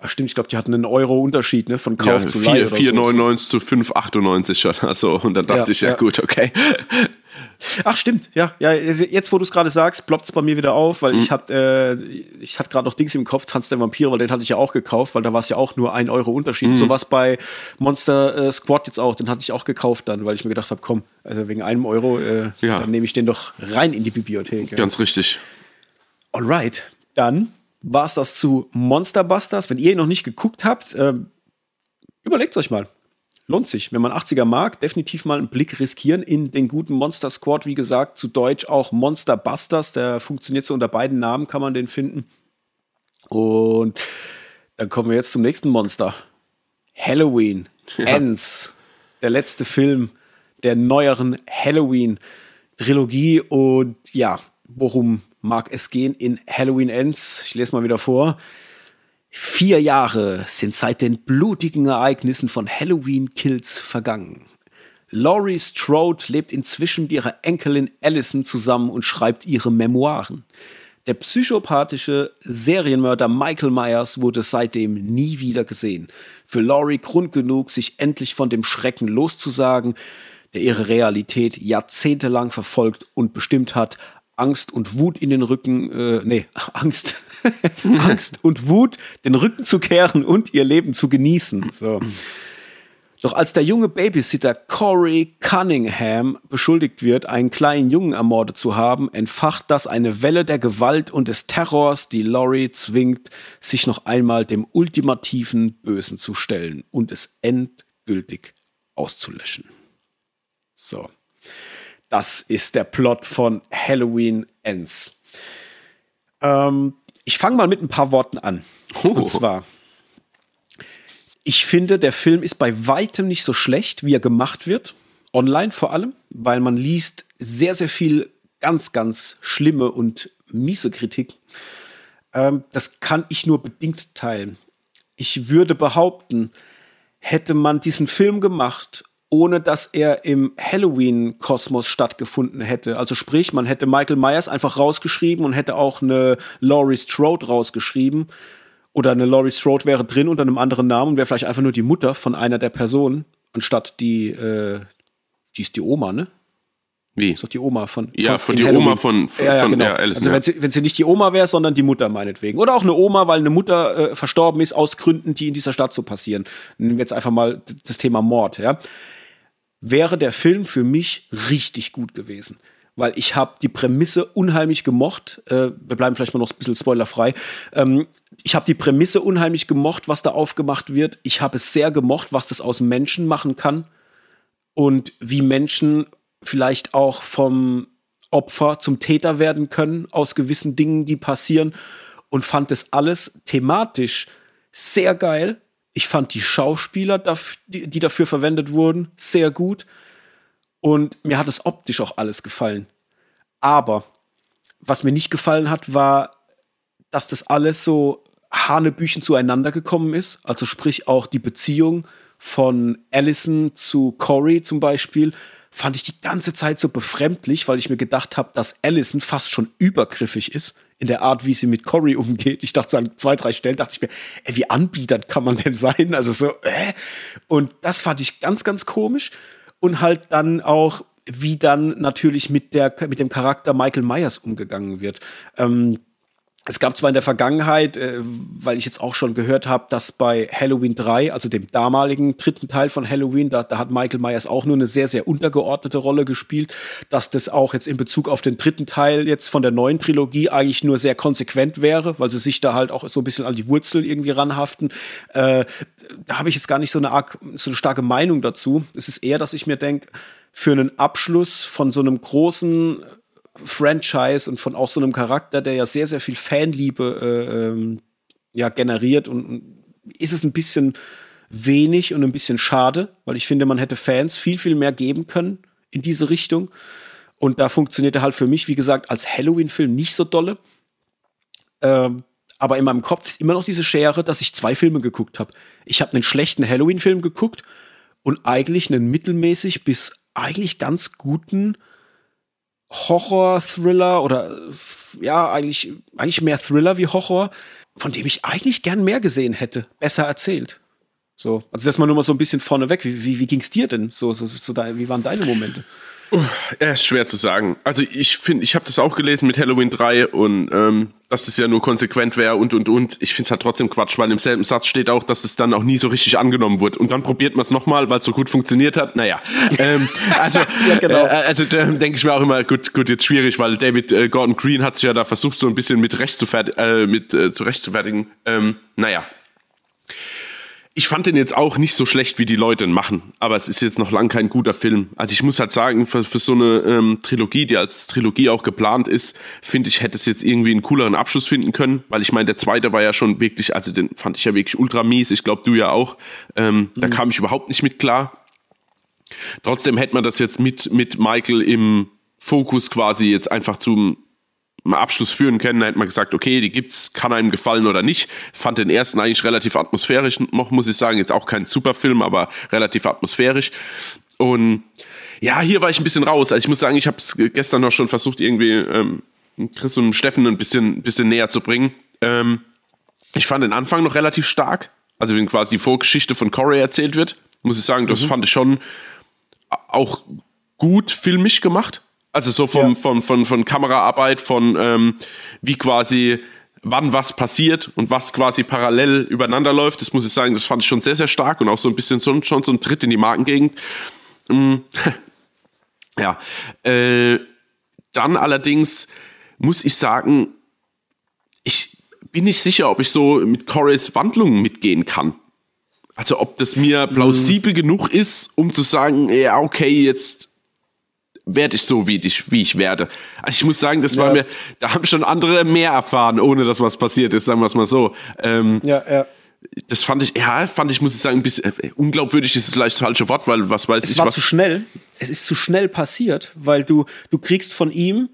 Ach stimmt, ich glaube, die hatten einen Euro Unterschied ne, von Kauf ja, zu Leih. 4,99 so. zu 5,98 schon. Also, und dann dachte ja, ich, ja, ja, gut, okay. Ach stimmt, ja, ja. Jetzt, wo du es gerade sagst, ploppt es bei mir wieder auf, weil mhm. ich hatte, äh, ich hatte gerade noch Dings im Kopf, Tanz der Vampire, weil den hatte ich ja auch gekauft, weil da war es ja auch nur ein Euro Unterschied. Mhm. So was bei Monster äh, Squad jetzt auch, den hatte ich auch gekauft dann, weil ich mir gedacht habe, komm, also wegen einem Euro, äh, ja. dann nehme ich den doch rein in die Bibliothek. Ganz richtig. Alright, dann war es das zu Monster Busters. Wenn ihr ihn noch nicht geguckt habt, äh, überlegt euch mal. Lohnt sich. Wenn man 80er mag, definitiv mal einen Blick riskieren in den guten Monster Squad. Wie gesagt, zu Deutsch auch Monster Busters. Der funktioniert so unter beiden Namen, kann man den finden. Und dann kommen wir jetzt zum nächsten Monster. Halloween ja. Ends. Der letzte Film der neueren Halloween-Trilogie. Und ja, worum mag es gehen in Halloween Ends. Ich lese mal wieder vor. Vier Jahre sind seit den blutigen Ereignissen von Halloween Kills vergangen. Laurie Strode lebt inzwischen mit ihrer Enkelin Allison zusammen und schreibt ihre Memoiren. Der psychopathische Serienmörder Michael Myers wurde seitdem nie wieder gesehen. Für Laurie Grund genug, sich endlich von dem Schrecken loszusagen, der ihre Realität jahrzehntelang verfolgt und bestimmt hat, Angst und Wut in den Rücken, äh, nee, Angst, Angst und Wut den Rücken zu kehren und ihr Leben zu genießen. So. Doch als der junge Babysitter Corey Cunningham beschuldigt wird, einen kleinen Jungen ermordet zu haben, entfacht das eine Welle der Gewalt und des Terrors, die Laurie zwingt, sich noch einmal dem ultimativen Bösen zu stellen und es endgültig auszulöschen. So. Das ist der Plot von Halloween Ends. Ähm, ich fange mal mit ein paar Worten an. Oh. Und zwar, ich finde, der Film ist bei weitem nicht so schlecht, wie er gemacht wird. Online vor allem, weil man liest sehr, sehr viel ganz, ganz schlimme und miese Kritik. Ähm, das kann ich nur bedingt teilen. Ich würde behaupten, hätte man diesen Film gemacht, ohne dass er im Halloween-Kosmos stattgefunden hätte. Also sprich, man hätte Michael Myers einfach rausgeschrieben und hätte auch eine Laurie Strode rausgeschrieben oder eine Laurie Strode wäre drin unter einem anderen Namen und wäre vielleicht einfach nur die Mutter von einer der Personen, anstatt die, äh, die ist die Oma, ne? Wie? Ist doch die Oma von. Ja, von, von die Halloween. Oma von, von, ja, ja, von genau. ja, Alice, Also, wenn sie, wenn sie nicht die Oma wäre, sondern die Mutter meinetwegen. Oder auch eine Oma, weil eine Mutter äh, verstorben ist aus Gründen, die in dieser Stadt so passieren. Nehmen wir jetzt einfach mal das Thema Mord, ja. Wäre der Film für mich richtig gut gewesen weil ich habe die Prämisse unheimlich gemocht. Äh, wir bleiben vielleicht mal noch ein bisschen spoilerfrei. Ähm, ich habe die Prämisse unheimlich gemocht, was da aufgemacht wird. Ich habe es sehr gemocht, was das aus Menschen machen kann und wie Menschen vielleicht auch vom Opfer zum Täter werden können aus gewissen Dingen, die passieren und fand es alles thematisch sehr geil. Ich fand die Schauspieler, die dafür verwendet wurden, sehr gut. Und mir hat es optisch auch alles gefallen. Aber was mir nicht gefallen hat, war, dass das alles so Hanebüchen zueinander gekommen ist. Also sprich auch die Beziehung von Allison zu Corey zum Beispiel, fand ich die ganze Zeit so befremdlich, weil ich mir gedacht habe, dass Allison fast schon übergriffig ist in der Art, wie sie mit Corey umgeht. Ich dachte an zwei, drei Stellen, dachte ich mir, ey, wie anbietert kann man denn sein? Also so, äh? Und das fand ich ganz, ganz komisch und halt dann auch, wie dann natürlich mit, der, mit dem Charakter Michael Myers umgegangen wird. Ähm, es gab zwar in der Vergangenheit, äh, weil ich jetzt auch schon gehört habe, dass bei Halloween 3, also dem damaligen dritten Teil von Halloween, da, da hat Michael Myers auch nur eine sehr, sehr untergeordnete Rolle gespielt, dass das auch jetzt in Bezug auf den dritten Teil jetzt von der neuen Trilogie eigentlich nur sehr konsequent wäre, weil sie sich da halt auch so ein bisschen an die Wurzeln irgendwie ranhaften. Äh, da habe ich jetzt gar nicht so eine, arg, so eine starke Meinung dazu. Es ist eher, dass ich mir denke, für einen Abschluss von so einem großen Franchise und von auch so einem Charakter, der ja sehr, sehr viel Fanliebe äh, ähm, ja, generiert und, und ist es ein bisschen wenig und ein bisschen schade, weil ich finde, man hätte Fans viel, viel mehr geben können in diese Richtung. Und da funktioniert er halt für mich, wie gesagt, als Halloween-Film nicht so dolle. Ähm, aber in meinem Kopf ist immer noch diese Schere, dass ich zwei Filme geguckt habe. Ich habe einen schlechten Halloween-Film geguckt und eigentlich einen mittelmäßig bis eigentlich ganz guten Horror-Thriller oder ja, eigentlich, eigentlich mehr Thriller wie Horror, von dem ich eigentlich gern mehr gesehen hätte, besser erzählt. So, also das mal nur mal so ein bisschen vorneweg. Wie, wie, wie ging's dir denn? So, so, so da, wie waren deine Momente? Er ist schwer zu sagen. Also ich finde, ich habe das auch gelesen mit Halloween 3 und ähm, dass das ja nur konsequent wäre und und und. Ich finde es halt trotzdem Quatsch, weil im selben Satz steht auch, dass es dann auch nie so richtig angenommen wird. Und dann probiert man es nochmal, weil es so gut funktioniert hat. Naja. ähm, also ja, genau. äh, also da denke ich mir auch immer, gut, gut, jetzt schwierig, weil David äh, Gordon Green hat sich ja da versucht, so ein bisschen mit recht zu äh, mit äh, zurechtzufertigen. Ähm, naja ich fand den jetzt auch nicht so schlecht, wie die Leute ihn machen. Aber es ist jetzt noch lang kein guter Film. Also ich muss halt sagen, für, für so eine ähm, Trilogie, die als Trilogie auch geplant ist, finde ich, hätte es jetzt irgendwie einen cooleren Abschluss finden können. Weil ich meine, der zweite war ja schon wirklich, also den fand ich ja wirklich ultra mies. Ich glaube, du ja auch. Ähm, mhm. Da kam ich überhaupt nicht mit klar. Trotzdem hätte man das jetzt mit, mit Michael im Fokus quasi jetzt einfach zum Abschluss führen können, hätte man gesagt, okay, die gibt's, kann einem gefallen oder nicht. Fand den ersten eigentlich relativ atmosphärisch noch, muss ich sagen. Jetzt auch kein Superfilm, aber relativ atmosphärisch. Und ja, hier war ich ein bisschen raus. Also ich muss sagen, ich habe es gestern noch schon versucht, irgendwie ähm, Chris und Steffen ein bisschen, bisschen näher zu bringen. Ähm, ich fand den Anfang noch relativ stark. Also wenn quasi die Vorgeschichte von Corey erzählt wird, muss ich sagen, das mhm. fand ich schon auch gut filmisch gemacht. Also so vom, ja. von, von, von Kameraarbeit, von ähm, wie quasi wann was passiert und was quasi parallel übereinander läuft. Das muss ich sagen, das fand ich schon sehr, sehr stark und auch so ein bisschen so, schon so ein Tritt in die Markengegend. Mm. ja. Äh, dann allerdings muss ich sagen, ich bin nicht sicher, ob ich so mit Corys Wandlungen mitgehen kann. Also ob das mir plausibel mhm. genug ist, um zu sagen, ja, okay, jetzt werde ich so, wie ich, wie ich werde. Also ich muss sagen, das ja. war mir, da haben schon andere mehr erfahren, ohne dass was passiert ist, sagen wir es mal so. Ähm, ja, ja. Das fand ich, ja, fand ich, muss ich sagen, ein bisschen äh, unglaubwürdig ist vielleicht das falsche Wort, weil was weiß es ich. Es war was zu schnell. Es ist zu schnell passiert, weil du, du kriegst von ihm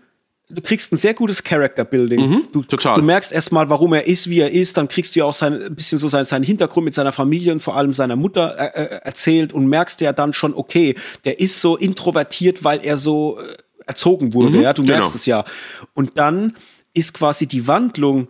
du kriegst ein sehr gutes Character Building. Mhm, du, total. du merkst erstmal, warum er ist, wie er ist. Dann kriegst du ja auch sein, ein bisschen so sein, seinen Hintergrund mit seiner Familie und vor allem seiner Mutter äh, äh, erzählt und merkst ja dann schon, okay, der ist so introvertiert, weil er so äh, erzogen wurde. Mhm, ja, du merkst genau. es ja. Und dann ist quasi die Wandlung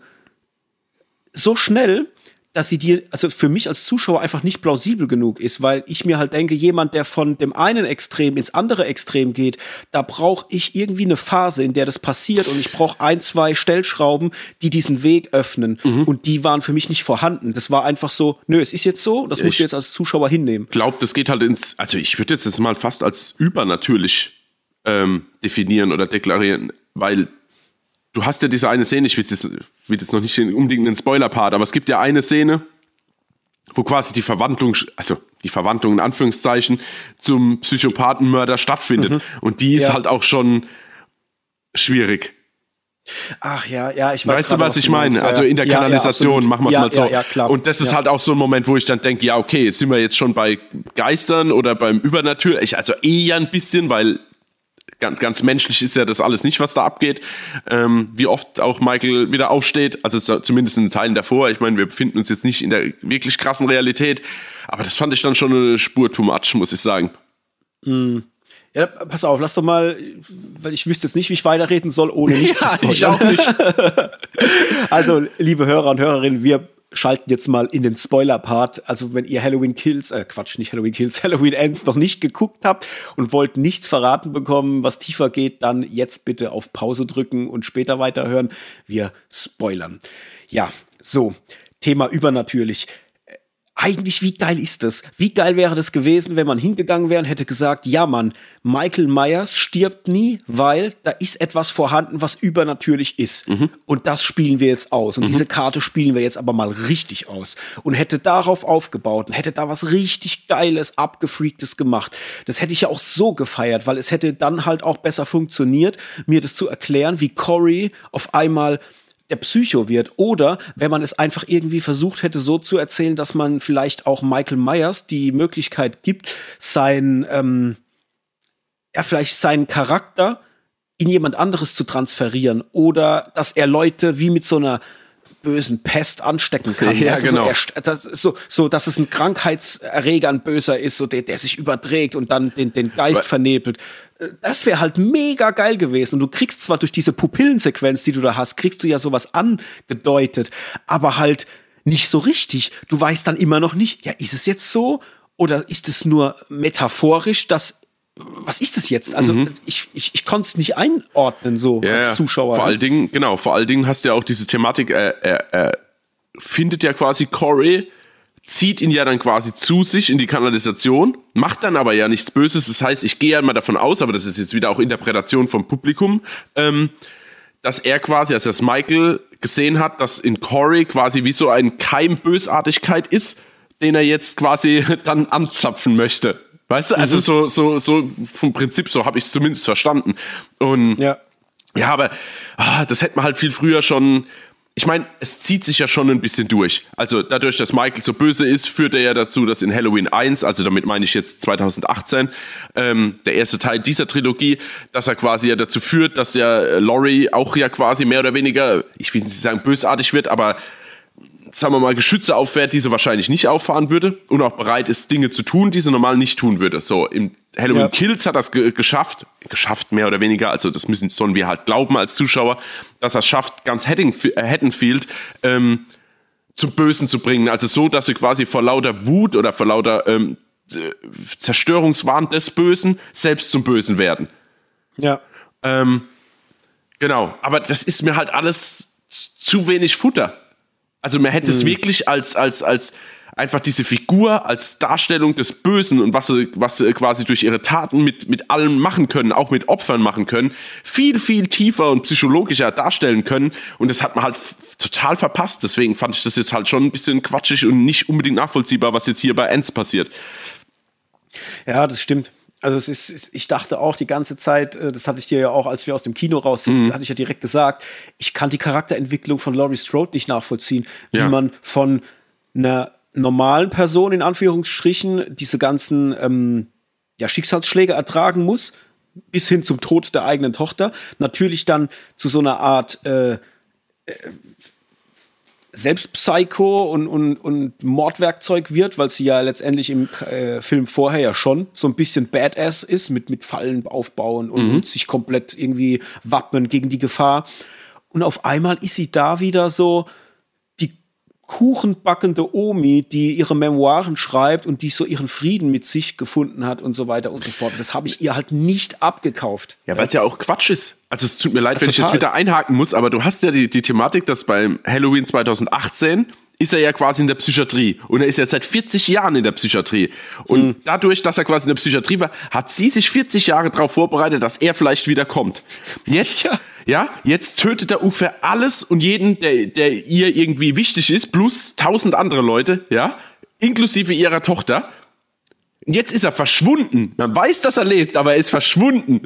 so schnell, dass sie dir, also für mich als Zuschauer einfach nicht plausibel genug ist, weil ich mir halt denke, jemand, der von dem einen Extrem ins andere Extrem geht, da brauche ich irgendwie eine Phase, in der das passiert und ich brauche ein, zwei Stellschrauben, die diesen Weg öffnen mhm. und die waren für mich nicht vorhanden. Das war einfach so, nö, es ist jetzt so, das musst du jetzt als Zuschauer hinnehmen. Glaube, das geht halt ins, also ich würde jetzt das mal fast als übernatürlich ähm, definieren oder deklarieren, weil du hast ja diese eine Szene, ich will jetzt, will jetzt noch nicht unbedingt einen Spoiler-Part, aber es gibt ja eine Szene, wo quasi die Verwandlung, also die Verwandlung in Anführungszeichen zum Psychopathenmörder stattfindet. Mhm. Und die ist ja. halt auch schon schwierig. Ach ja, ja, ich weiß. Weißt du, was ich meine? Also in der Kanalisation, ja, machen wir es mal so. Ja, klar. Und das ist halt auch so ein Moment, wo ich dann denke, ja, okay, sind wir jetzt schon bei Geistern oder beim Übernatürlichen? Also eher ein bisschen, weil ganz, ganz menschlich ist ja das alles nicht, was da abgeht. Ähm, wie oft auch Michael wieder aufsteht, also zumindest in den Teilen davor. Ich meine, wir befinden uns jetzt nicht in der wirklich krassen Realität, aber das fand ich dann schon eine Spur too much, muss ich sagen. Mm. Ja, pass auf, lass doch mal, weil ich wüsste jetzt nicht, wie ich weiterreden soll, ohne nicht ja, zu spoilern. Ich auch nicht. also, liebe Hörer und Hörerinnen, wir schalten jetzt mal in den Spoiler-Part. Also wenn ihr Halloween Kills, äh Quatsch, nicht Halloween Kills, Halloween Ends noch nicht geguckt habt und wollt nichts verraten bekommen, was tiefer geht, dann jetzt bitte auf Pause drücken und später weiterhören. Wir spoilern. Ja, so, Thema übernatürlich eigentlich, wie geil ist das? Wie geil wäre das gewesen, wenn man hingegangen wäre und hätte gesagt, ja Mann, Michael Myers stirbt nie, weil da ist etwas vorhanden, was übernatürlich ist. Mhm. Und das spielen wir jetzt aus. Und mhm. diese Karte spielen wir jetzt aber mal richtig aus. Und hätte darauf aufgebaut und hätte da was richtig Geiles, Abgefreaktes gemacht. Das hätte ich ja auch so gefeiert, weil es hätte dann halt auch besser funktioniert, mir das zu erklären, wie Cory auf einmal der Psycho wird. Oder wenn man es einfach irgendwie versucht hätte, so zu erzählen, dass man vielleicht auch Michael Myers die Möglichkeit gibt, sein, ähm, ja, vielleicht seinen Charakter in jemand anderes zu transferieren. Oder dass er Leute wie mit so einer bösen Pest anstecken kann. Ja, also genau. So, das, so, so, dass es ein Krankheitserreger, ein Böser ist, so der, der sich überträgt und dann den, den Geist But vernebelt. Das wäre halt mega geil gewesen. Und du kriegst zwar durch diese Pupillensequenz, die du da hast, kriegst du ja sowas angedeutet, aber halt nicht so richtig. Du weißt dann immer noch nicht, ja, ist es jetzt so? Oder ist es nur metaphorisch, dass was ist das jetzt? Also mhm. ich, ich, ich konnte es nicht einordnen so ja, als Zuschauer. Vor allen Dingen, genau, vor allen Dingen hast du ja auch diese Thematik, er, er, er findet ja quasi Corey, zieht ihn ja dann quasi zu sich in die Kanalisation, macht dann aber ja nichts Böses. Das heißt, ich gehe ja mal davon aus, aber das ist jetzt wieder auch Interpretation vom Publikum, ähm, dass er quasi, als das Michael gesehen hat, dass in Corey quasi wie so ein Keim Bösartigkeit ist, den er jetzt quasi dann anzapfen möchte. Weißt du, also mhm. so, so, so vom Prinzip, so habe ich es zumindest verstanden. Und ja, ja aber ah, das hätte man halt viel früher schon. Ich meine, es zieht sich ja schon ein bisschen durch. Also dadurch, dass Michael so böse ist, führt er ja dazu, dass in Halloween 1, also damit meine ich jetzt 2018, ähm, der erste Teil dieser Trilogie, dass er quasi ja dazu führt, dass ja Laurie auch ja quasi mehr oder weniger, ich will nicht sagen bösartig wird, aber sagen wir mal, Geschütze auffährt, die sie wahrscheinlich nicht auffahren würde und auch bereit ist, Dinge zu tun, die sie normal nicht tun würde. So, im Halloween ja. Kills hat das ge geschafft, geschafft mehr oder weniger, also das müssen, sollen wir halt glauben als Zuschauer, dass er es schafft, ganz Haddonfield ähm, zum Bösen zu bringen. Also so, dass sie quasi vor lauter Wut oder vor lauter ähm, Zerstörungswahn des Bösen selbst zum Bösen werden. Ja. Ähm, genau, aber das ist mir halt alles zu wenig Futter. Also man hätte mhm. es wirklich als, als, als einfach diese Figur als Darstellung des Bösen und was sie, was sie quasi durch ihre Taten mit, mit allem machen können, auch mit Opfern machen können, viel, viel tiefer und psychologischer darstellen können. Und das hat man halt total verpasst. Deswegen fand ich das jetzt halt schon ein bisschen quatschig und nicht unbedingt nachvollziehbar, was jetzt hier bei Ends passiert. Ja, das stimmt. Also es ist, ich dachte auch die ganze Zeit, äh, das hatte ich dir ja auch, als wir aus dem Kino raus sind, mhm. hatte ich ja direkt gesagt, ich kann die Charakterentwicklung von Laurie Strode nicht nachvollziehen, ja. wie man von einer normalen Person in Anführungsstrichen diese ganzen ähm, ja, Schicksalsschläge ertragen muss, bis hin zum Tod der eigenen Tochter. Natürlich dann zu so einer Art äh, äh, Selbstpsycho und, und, und Mordwerkzeug wird, weil sie ja letztendlich im äh, Film vorher ja schon so ein bisschen Badass ist, mit, mit Fallen aufbauen und, mhm. und sich komplett irgendwie wappnen gegen die Gefahr. Und auf einmal ist sie da wieder so, kuchenbackende Omi, die ihre Memoiren schreibt und die so ihren Frieden mit sich gefunden hat und so weiter und so fort. Das habe ich ihr halt nicht abgekauft. Ja, weil es ja auch Quatsch ist. Also es tut mir leid, ja, wenn ich jetzt wieder einhaken muss, aber du hast ja die, die Thematik, dass beim Halloween 2018 ist er ja quasi in der Psychiatrie. Und er ist ja seit 40 Jahren in der Psychiatrie. Und mhm. dadurch, dass er quasi in der Psychiatrie war, hat sie sich 40 Jahre darauf vorbereitet, dass er vielleicht wieder kommt. Jetzt ja. Ja, jetzt tötet er ungefähr alles und jeden, der, der ihr irgendwie wichtig ist, plus tausend andere Leute, ja, inklusive ihrer Tochter. Und jetzt ist er verschwunden. Man weiß, dass er lebt, aber er ist verschwunden.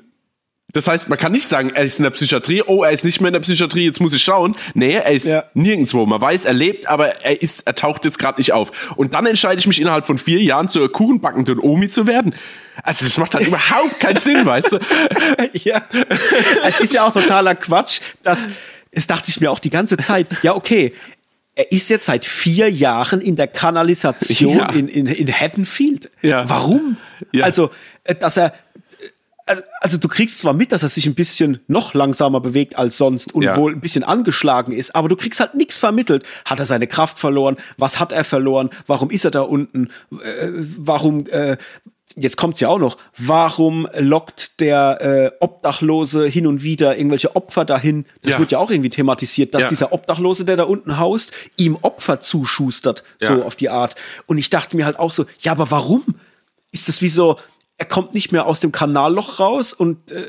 Das heißt, man kann nicht sagen, er ist in der Psychiatrie, oh, er ist nicht mehr in der Psychiatrie, jetzt muss ich schauen. Nee, er ist ja. nirgendwo. Man weiß, er lebt, aber er ist, er taucht jetzt gerade nicht auf. Und dann entscheide ich mich innerhalb von vier Jahren zur kuchenbackenden Omi zu werden. Also das macht halt überhaupt keinen Sinn, weißt du? ja. Es ist ja auch totaler Quatsch, dass, das dachte ich mir auch die ganze Zeit, ja, okay, er ist jetzt seit vier Jahren in der Kanalisation ja. in, in, in Haddonfield. Ja. Warum? Ja. Also, äh, dass er also, also du kriegst zwar mit, dass er sich ein bisschen noch langsamer bewegt als sonst und ja. wohl ein bisschen angeschlagen ist, aber du kriegst halt nichts vermittelt. Hat er seine Kraft verloren? Was hat er verloren? Warum ist er da unten? Äh, warum äh, jetzt kommt's ja auch noch, warum lockt der äh, Obdachlose hin und wieder irgendwelche Opfer dahin? Das ja. wird ja auch irgendwie thematisiert, dass ja. dieser Obdachlose, der da unten haust, ihm Opfer zuschustert, so auf die Art. Und ich dachte mir halt auch so, ja, aber warum? Ist das wie so, er kommt nicht mehr aus dem Kanalloch raus und äh,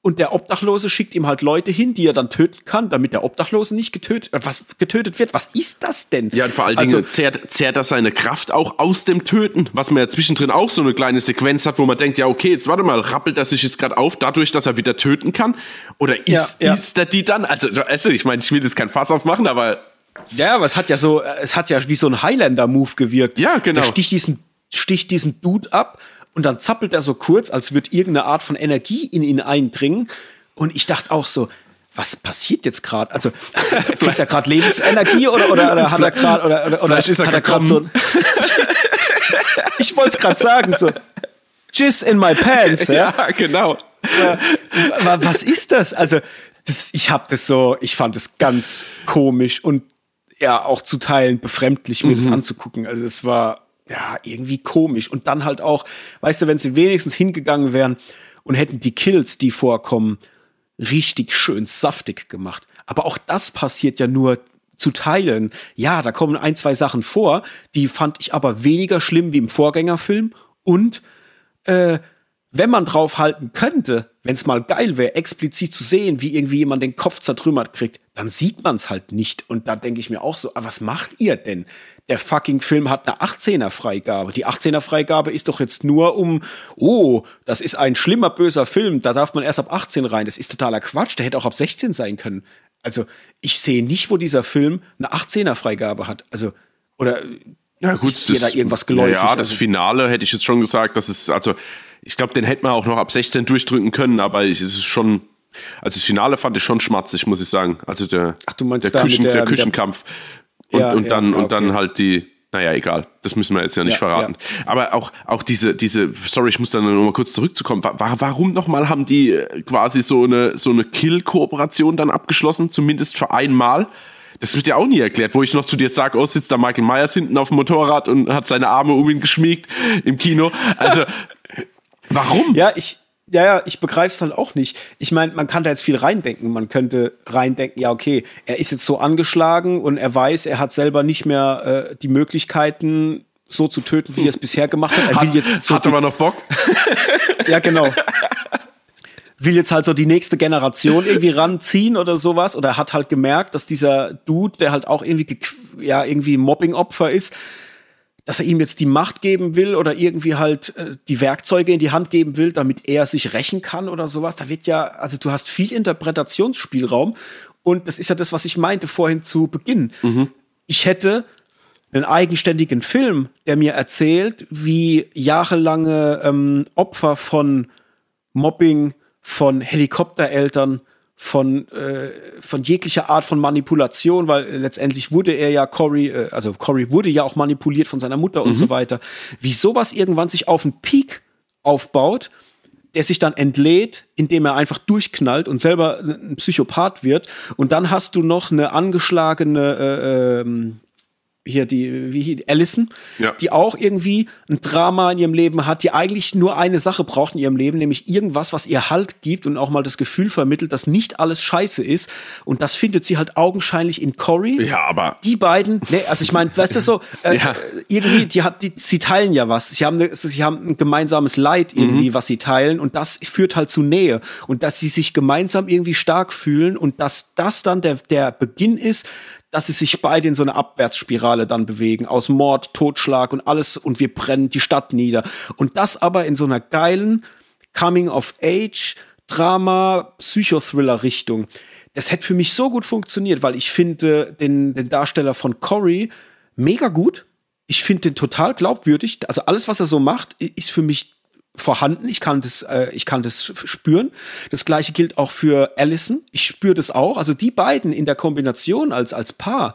und der Obdachlose schickt ihm halt Leute hin, die er dann töten kann, damit der Obdachlose nicht getötet, äh, was getötet wird. Was ist das denn? Ja, und vor allen Dingen also, zehrt, zehrt das seine Kraft auch aus dem Töten, was man ja zwischendrin auch so eine kleine Sequenz hat, wo man denkt, ja, okay, jetzt warte mal, rappelt er sich jetzt gerade auf, dadurch, dass er wieder töten kann? Oder ist, ja, ja. ist er die dann? Also, also ich meine, ich will jetzt kein Fass aufmachen, aber. Ja, aber es hat ja so, es hat ja wie so ein Highlander-Move gewirkt. Ja, genau. Der sticht diesen, sticht diesen Dude ab und dann zappelt er so kurz, als würde irgendeine Art von Energie in ihn eindringen. Und ich dachte auch so, was passiert jetzt gerade? Also kriegt er gerade Lebensenergie oder, oder, oder hat er gerade oder, oder, oder ist er hat er gerade so Ich wollte es gerade sagen so Jizz in my pants, ja, ja genau. was ist das? Also das, ich habe das so, ich fand es ganz komisch und ja auch zu Teilen befremdlich mir mhm. das anzugucken. Also es war ja, irgendwie komisch. Und dann halt auch, weißt du, wenn sie wenigstens hingegangen wären und hätten die Kills, die vorkommen, richtig schön saftig gemacht. Aber auch das passiert ja nur zu teilen. Ja, da kommen ein, zwei Sachen vor, die fand ich aber weniger schlimm wie im Vorgängerfilm. Und äh, wenn man drauf halten könnte, wenn es mal geil wäre, explizit zu sehen, wie irgendwie jemand den Kopf zertrümmert kriegt, dann sieht man es halt nicht. Und da denke ich mir auch so, ah, was macht ihr denn? Der fucking Film hat eine 18er Freigabe. Die 18er Freigabe ist doch jetzt nur um, oh, das ist ein schlimmer, böser Film, da darf man erst ab 18 rein. Das ist totaler Quatsch, der hätte auch ab 16 sein können. Also, ich sehe nicht, wo dieser Film eine 18er Freigabe hat. Also, oder ja, gut, ist dir da irgendwas geläufig? Ja, das also, Finale hätte ich jetzt schon gesagt, das ist, also, ich glaube, den hätte man auch noch ab 16 durchdrücken können, aber es ist schon, also das Finale fand ich schon schmatzig, muss ich sagen. Also der, Ach, du meinst der, Küchen, der, der Küchenkampf und, ja, und dann, ja, okay. und dann halt die, naja, egal. Das müssen wir jetzt ja nicht ja, verraten. Ja. Aber auch, auch diese, diese, sorry, ich muss dann noch mal kurz zurückzukommen. Warum nochmal haben die äh, quasi so eine, so eine Kill-Kooperation dann abgeschlossen? Zumindest für einmal? Das wird ja auch nie erklärt, wo ich noch zu dir sage, oh, sitzt da Michael Myers hinten auf dem Motorrad und hat seine Arme um ihn geschmiegt im Kino. Also, warum? Ja, ich, Ja, ja, ich begreife es halt auch nicht. Ich meine, man kann da jetzt viel reindenken. Man könnte reindenken, ja, okay, er ist jetzt so angeschlagen und er weiß, er hat selber nicht mehr äh, die Möglichkeiten, so zu töten, wie er es bisher gemacht hat. Er will jetzt so hat aber noch Bock. ja, genau. Will jetzt halt so die nächste Generation irgendwie ranziehen oder sowas. Oder hat halt gemerkt, dass dieser Dude, der halt auch irgendwie, ja, irgendwie Mobbing-Opfer ist, dass er ihm jetzt die Macht geben will oder irgendwie halt äh, die Werkzeuge in die Hand geben will, damit er sich rächen kann oder sowas. Da wird ja, also du hast viel Interpretationsspielraum und das ist ja das, was ich meinte vorhin zu Beginn. Mhm. Ich hätte einen eigenständigen Film, der mir erzählt, wie jahrelange ähm, Opfer von Mobbing, von Helikoptereltern, von, äh, von jeglicher Art von Manipulation, weil letztendlich wurde er ja Cory, äh, also Cory wurde ja auch manipuliert von seiner Mutter mhm. und so weiter. Wie sowas irgendwann sich auf einen Peak aufbaut, der sich dann entlädt, indem er einfach durchknallt und selber ein Psychopath wird. Und dann hast du noch eine angeschlagene äh, ähm, hier die, wie Allison, ja. die auch irgendwie ein Drama in ihrem Leben hat, die eigentlich nur eine Sache braucht in ihrem Leben, nämlich irgendwas, was ihr Halt gibt und auch mal das Gefühl vermittelt, dass nicht alles scheiße ist. Und das findet sie halt augenscheinlich in Cory. Ja, aber. Die beiden, ne, also ich meine, weißt du so, äh, ja. irgendwie, die hat, die, sie teilen ja was. Sie haben, eine, sie haben ein gemeinsames Leid irgendwie, mhm. was sie teilen. Und das führt halt zu Nähe. Und dass sie sich gemeinsam irgendwie stark fühlen und dass das dann der, der Beginn ist, dass sie sich beide in so eine Abwärtsspirale dann bewegen, aus Mord, Totschlag und alles und wir brennen die Stadt nieder. Und das aber in so einer geilen Coming-of-Age, Drama, Psychothriller-Richtung. Das hätte für mich so gut funktioniert, weil ich finde den, den Darsteller von Cory mega gut. Ich finde den total glaubwürdig. Also alles, was er so macht, ist für mich vorhanden. Ich kann das, äh, ich kann das spüren. Das gleiche gilt auch für Allison. Ich spüre das auch. Also die beiden in der Kombination als als Paar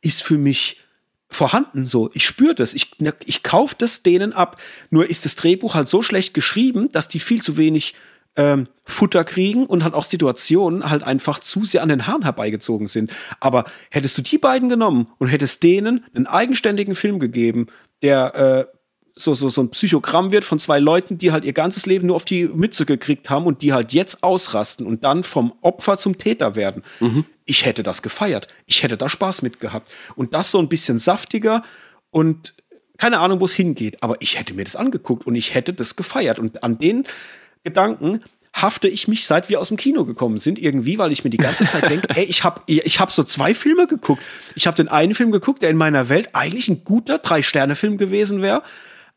ist für mich vorhanden. So, ich spüre das. Ich ne, ich kaufe das denen ab. Nur ist das Drehbuch halt so schlecht geschrieben, dass die viel zu wenig ähm, Futter kriegen und halt auch Situationen halt einfach zu sehr an den Haaren herbeigezogen sind. Aber hättest du die beiden genommen und hättest denen einen eigenständigen Film gegeben, der äh, so, so, so ein Psychogramm wird von zwei Leuten, die halt ihr ganzes Leben nur auf die Mütze gekriegt haben und die halt jetzt ausrasten und dann vom Opfer zum Täter werden. Mhm. Ich hätte das gefeiert. Ich hätte da Spaß mit gehabt. Und das so ein bisschen saftiger und keine Ahnung, wo es hingeht. Aber ich hätte mir das angeguckt und ich hätte das gefeiert. Und an den Gedanken hafte ich mich, seit wir aus dem Kino gekommen sind, irgendwie, weil ich mir die ganze Zeit denke, ey, ich habe ich hab so zwei Filme geguckt. Ich habe den einen Film geguckt, der in meiner Welt eigentlich ein guter Drei-Sterne-Film gewesen wäre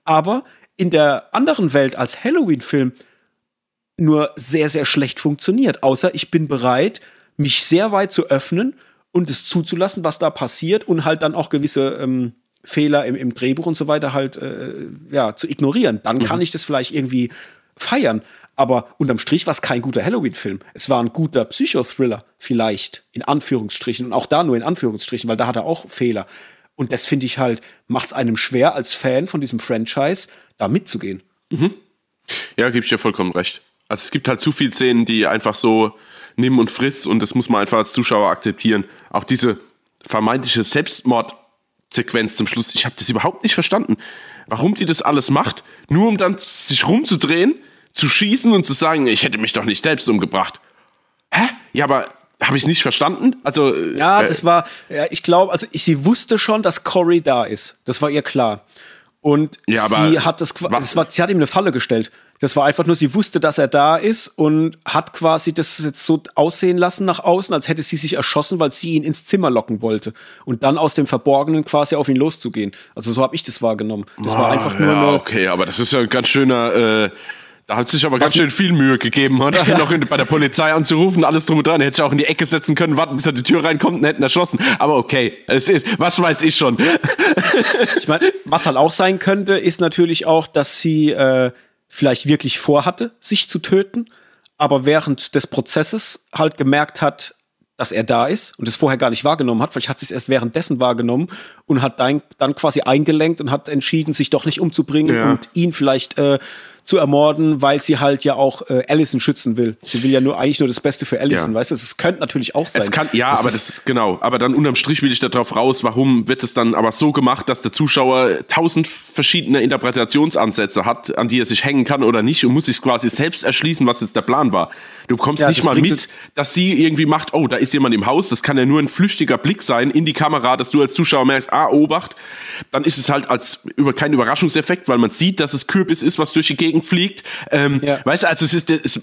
aber in der anderen Welt als Halloween-Film nur sehr, sehr schlecht funktioniert. Außer ich bin bereit, mich sehr weit zu öffnen und es zuzulassen, was da passiert und halt dann auch gewisse ähm, Fehler im, im, Drehbuch und so weiter halt äh, ja, zu ignorieren. Dann mhm. kann ich das vielleicht irgendwie feiern. Aber unterm Strich war es kein guter Halloween-Film. Es war ein guter Psychothriller, vielleicht, in Anführungsstrichen. Und auch da nur in Anführungsstrichen, weil da hat er auch Fehler. Und das finde ich halt, macht es einem schwer, als Fan von diesem Franchise da mitzugehen. Mhm. Ja, gebe ich dir vollkommen recht. Also es gibt halt zu viele Szenen, die einfach so nimm und friss und das muss man einfach als Zuschauer akzeptieren. Auch diese vermeintliche Selbstmordsequenz zum Schluss, ich habe das überhaupt nicht verstanden. Warum die das alles macht, nur um dann sich rumzudrehen, zu schießen und zu sagen, ich hätte mich doch nicht selbst umgebracht. Hä? Ja, aber habe ich nicht verstanden? Also ja, äh, das war, ja, ich glaube, also ich, sie wusste schon, dass Cory da ist. Das war ihr klar. Und ja, sie hat das, das war, sie hat ihm eine Falle gestellt. Das war einfach nur, sie wusste, dass er da ist und hat quasi das jetzt so aussehen lassen nach außen, als hätte sie sich erschossen, weil sie ihn ins Zimmer locken wollte und dann aus dem Verborgenen quasi auf ihn loszugehen. Also so habe ich das wahrgenommen. Das oh, war einfach nur. Ja, okay, aber das ist ja ein ganz schöner. Äh da hat sich aber ganz schön viel Mühe gegeben, oder? Ja. Noch in, bei der Polizei anzurufen, alles drum und dran. Er hätte sich auch in die Ecke setzen können, warten, bis er die Tür reinkommt und hätten erschossen. Aber okay, es ist, was weiß ich schon. Ich meine, was halt auch sein könnte, ist natürlich auch, dass sie äh, vielleicht wirklich vorhatte, sich zu töten, aber während des Prozesses halt gemerkt hat, dass er da ist und es vorher gar nicht wahrgenommen hat. Vielleicht hat sie es erst währenddessen wahrgenommen und hat dann, dann quasi eingelenkt und hat entschieden, sich doch nicht umzubringen ja. und ihn vielleicht äh, zu ermorden, weil sie halt ja auch äh, Allison schützen will. Sie will ja nur eigentlich nur das Beste für Allison, Ja. weißt du? Es könnte natürlich auch sein. Es kann, ja, Das aber das ist genau. Aber dann unterm Strich will ich darauf raus, warum wird es dann aber so gemacht, dass der Zuschauer tausend verschiedene Interpretationsansätze hat, an die er sich hängen kann oder nicht und muss sich quasi selbst erschließen, was jetzt der Plan war. Du bekommst Ja, nicht mal mit, dass sie irgendwie macht, oh, da ist jemand im Haus. Das kann ja nur ein flüchtiger Blick sein in die Kamera, dass du als Zuschauer merkst, ah, Obacht. Dann ist es halt als über kein Überraschungseffekt, weil man sieht, dass es Kürbis ist, was durch die Gegend fliegt. Ähm, Ja. Weißt du, also es ist, es,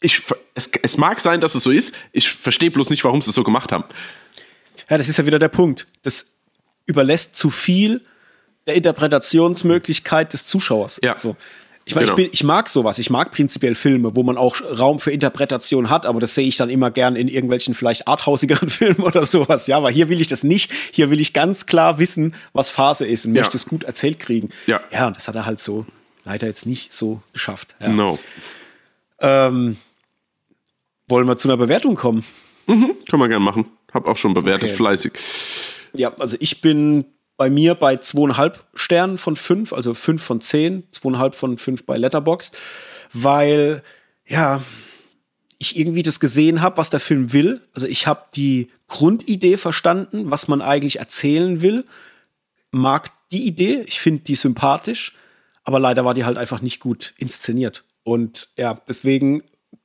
ich, es, es mag sein, dass es so ist. Ich verstehe bloß nicht, warum sie es so gemacht haben. Ja, das ist ja wieder der Punkt. Das überlässt zu viel der Interpretationsmöglichkeit des Zuschauers. Ja. So. Ich, meine, Genau. ich, bin, ich mag sowas. Ich mag prinzipiell Filme, wo man auch Raum für Interpretation hat, aber das sehe ich dann immer gern in irgendwelchen vielleicht arthausigeren Filmen oder sowas. Ja, aber hier will ich das nicht. Hier will ich ganz klar wissen, was Phase ist und Ja. möchte es gut erzählt kriegen. Ja. ja, und das hat er halt so leider jetzt nicht so geschafft. Ja. No. Ähm, wollen wir zu einer Bewertung kommen? Können wir gerne machen. Hab auch schon bewertet, Okay. fleißig. Ja, also ich bin bei mir bei zweieinhalb Sternen von fünf, also fünf von zehn, zweieinhalb von fünf bei Letterboxd, weil ja ich irgendwie das gesehen habe, was der Film will. Also ich habe die Grundidee verstanden, was man eigentlich erzählen will. Mag die Idee, ich finde die sympathisch, aber leider war die halt einfach nicht gut inszeniert. Und ja, deswegen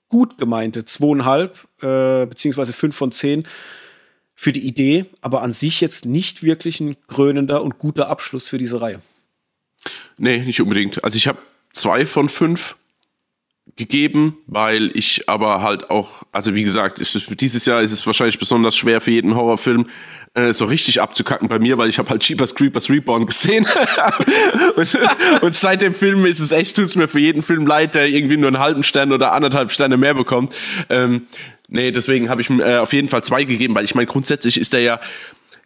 gut gemeinte zweieinhalb äh, beziehungsweise fünf von zehn für die Idee, aber an sich jetzt nicht wirklich ein krönender und guter Abschluss für diese Reihe. Nee, nicht unbedingt. Also ich habe zwei von fünf gegeben, weil ich aber halt auch, also wie gesagt, ich, dieses Jahr ist es wahrscheinlich besonders schwer für jeden Horrorfilm äh, so richtig abzukacken bei mir, weil ich habe halt Jeepers Creepers Reborn gesehen und, und seit dem Film ist es echt, tut's mir für jeden Film leid, der irgendwie nur einen halben Stern oder anderthalb Sterne mehr bekommt. Ähm, nee, deswegen habe ich ihm äh, auf jeden Fall zwei gegeben, weil ich meine, grundsätzlich ist der ja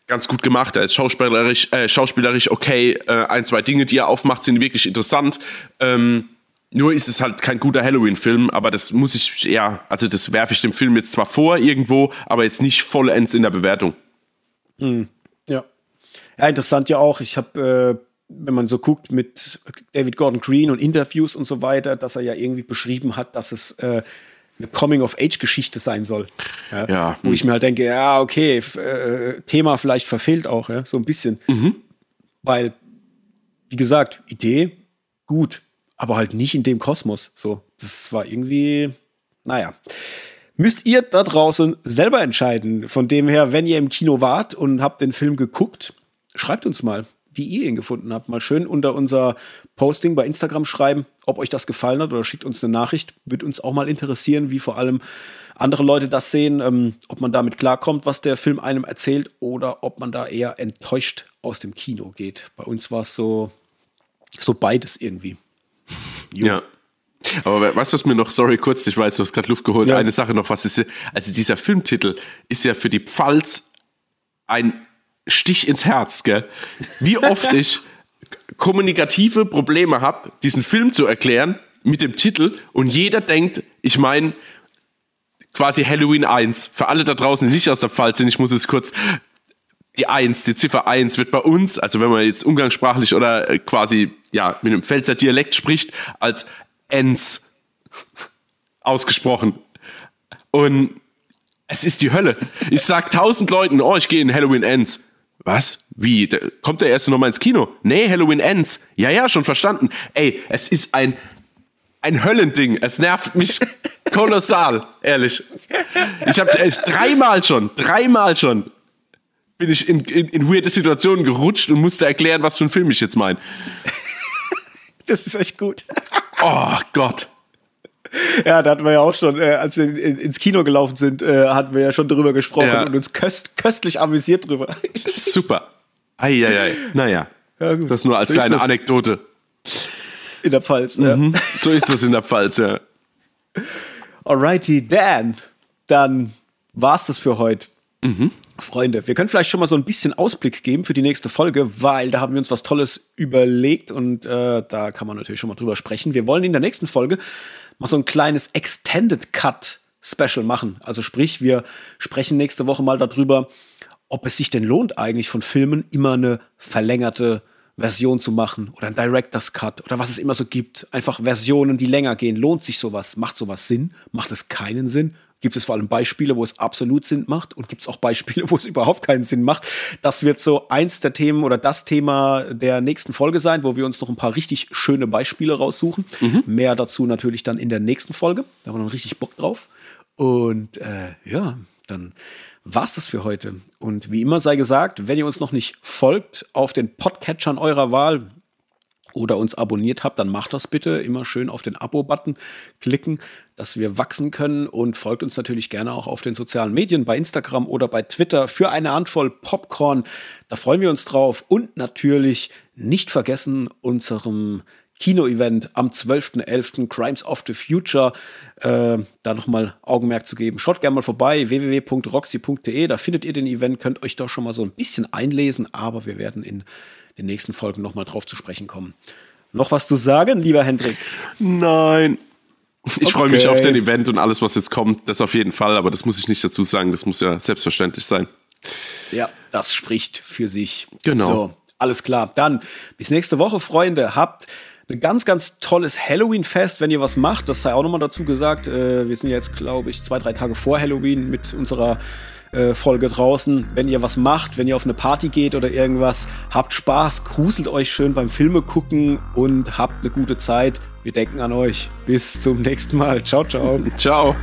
ganz gut gemacht. Er ist schauspielerisch, äh, schauspielerisch okay. Äh, ein, zwei Dinge, die er aufmacht, sind wirklich interessant. Ähm, nur ist es halt kein guter Halloween-Film, aber das muss ich, ja, also das werfe ich dem Film jetzt zwar vor irgendwo, aber jetzt nicht vollends in der Bewertung. Ja. Ja, interessant ja auch. Ich habe, äh, wenn man so guckt mit David Gordon Green und Interviews und so weiter, dass er ja irgendwie beschrieben hat, dass es äh, eine Coming-of-Age-Geschichte sein soll. Ja, Ja. Wo ich mir halt denke, ja, okay, äh, Thema vielleicht verfehlt auch, ja, so ein bisschen. Weil, wie gesagt, Idee gut, aber halt nicht in dem Kosmos. So, das war irgendwie, naja. Müsst ihr da draußen selber entscheiden. Von dem her, wenn ihr im Kino wart und habt den Film geguckt, schreibt uns mal, wie ihr ihn gefunden habt. Mal schön unter unser Posting bei Instagram schreiben, ob euch das gefallen hat oder schickt uns eine Nachricht. Wird uns auch mal interessieren, wie vor allem andere Leute das sehen, ähm, ob man damit klarkommt, was der Film einem erzählt oder ob man da eher enttäuscht aus dem Kino geht. Bei uns war es so, so beides irgendwie. Ja. Aber we- weißt du, was mir noch, sorry, kurz, ich weiß, du hast gerade Luft geholt, Ja. eine Sache noch, was ist, also dieser Filmtitel ist ja für die Pfalz ein Stich ins Herz, gell? Wie oft ich kommunikative Probleme habe, diesen Film zu erklären mit dem Titel und jeder denkt, ich meine quasi Halloween 1. Für alle da draußen, die nicht aus der Pfalz sind, ich muss es kurz die 1, die Ziffer 1 wird bei uns, also wenn man jetzt umgangssprachlich oder äh, quasi ja mit einem Pfälzer Dialekt spricht, als Ens ausgesprochen. Und es ist die Hölle. Ich sag tausend Leuten, oh, ich gehe in Halloween Ends. Was? Wie? Da- Kommt der erste nochmal ins Kino? Nee, Halloween Ends. Ja, ja, schon verstanden. Ey, es ist ein, ein Höllending. Es nervt mich kolossal, ehrlich. Ich habe äh, dreimal schon, dreimal schon bin ich in, in, in weirde Situationen gerutscht und musste erklären, was für ein Film ich jetzt meine. Das ist echt gut. Oh Gott. Ja, da hatten wir ja auch schon, äh, als wir in, ins Kino gelaufen sind, äh, hatten wir ja schon darüber gesprochen Ja. und uns köst, köstlich amüsiert drüber. Super. Eieiei. Naja. Ja, gut. Das nur als So kleine. Anekdote. In der Pfalz. Ja. So ist das in der Pfalz, ja. Alrighty, Dan. Dann war's das für heute. Freunde, wir können vielleicht schon mal so ein bisschen Ausblick geben für die nächste Folge, weil da haben wir uns was Tolles überlegt und äh, da kann man natürlich schon mal drüber sprechen. Wir wollen in der nächsten Folge mal so ein kleines Extended Cut Special machen. Also sprich, wir sprechen nächste Woche mal darüber, ob es sich denn lohnt, eigentlich von Filmen immer eine verlängerte Version zu machen oder ein Director's Cut oder was es immer so gibt. Einfach Versionen, die länger gehen. Lohnt sich sowas? Macht sowas Sinn? Macht es keinen Sinn? Gibt es vor allem Beispiele, wo es absolut Sinn macht und gibt es auch Beispiele, wo es überhaupt keinen Sinn macht. Das wird so eins der Themen oder das Thema der nächsten Folge sein, wo wir uns noch ein paar richtig schöne Beispiele raussuchen. Mhm. Mehr dazu natürlich dann in der nächsten Folge. Da haben wir noch richtig Bock drauf. Und äh, ja, dann war's das für heute. Und wie immer sei gesagt, wenn ihr uns noch nicht folgt auf den Podcatchern eurer Wahl, oder uns abonniert habt, dann macht das bitte. Immer schön auf den Abo-Button klicken, dass wir wachsen können und folgt uns natürlich gerne auch auf den sozialen Medien, bei Instagram oder bei Twitter für eine Handvoll Popcorn. Da freuen wir uns drauf und natürlich nicht vergessen unserem Kino-Event am 12.11. Crimes of the Future. Äh, da nochmal Augenmerk zu geben. Schaut gerne mal vorbei, www.roxy.de. Da findet ihr den Event, könnt euch da schon mal so ein bisschen einlesen, aber wir werden in den nächsten Folgen nochmal drauf zu sprechen kommen. Noch was zu sagen, lieber Hendrik? Nein. Ich okay. freue mich auf den Event und alles, was jetzt kommt. Das auf jeden Fall, aber das muss ich nicht dazu sagen. Das muss ja selbstverständlich sein. Ja, das spricht für sich. Genau. So, alles klar. Dann bis nächste Woche, Freunde. Habt ein ganz, ganz tolles Halloween-Fest, wenn ihr was macht. Das sei auch nochmal dazu gesagt. Äh, wir sind ja jetzt, glaube ich, zwei, drei Tage vor Halloween mit unserer äh, Folge draußen. Wenn ihr was macht, wenn ihr auf eine Party geht oder irgendwas, habt Spaß, gruselt euch schön beim Filme gucken und habt eine gute Zeit. Wir denken an euch. Bis zum nächsten Mal. Ciao, ciao. ciao.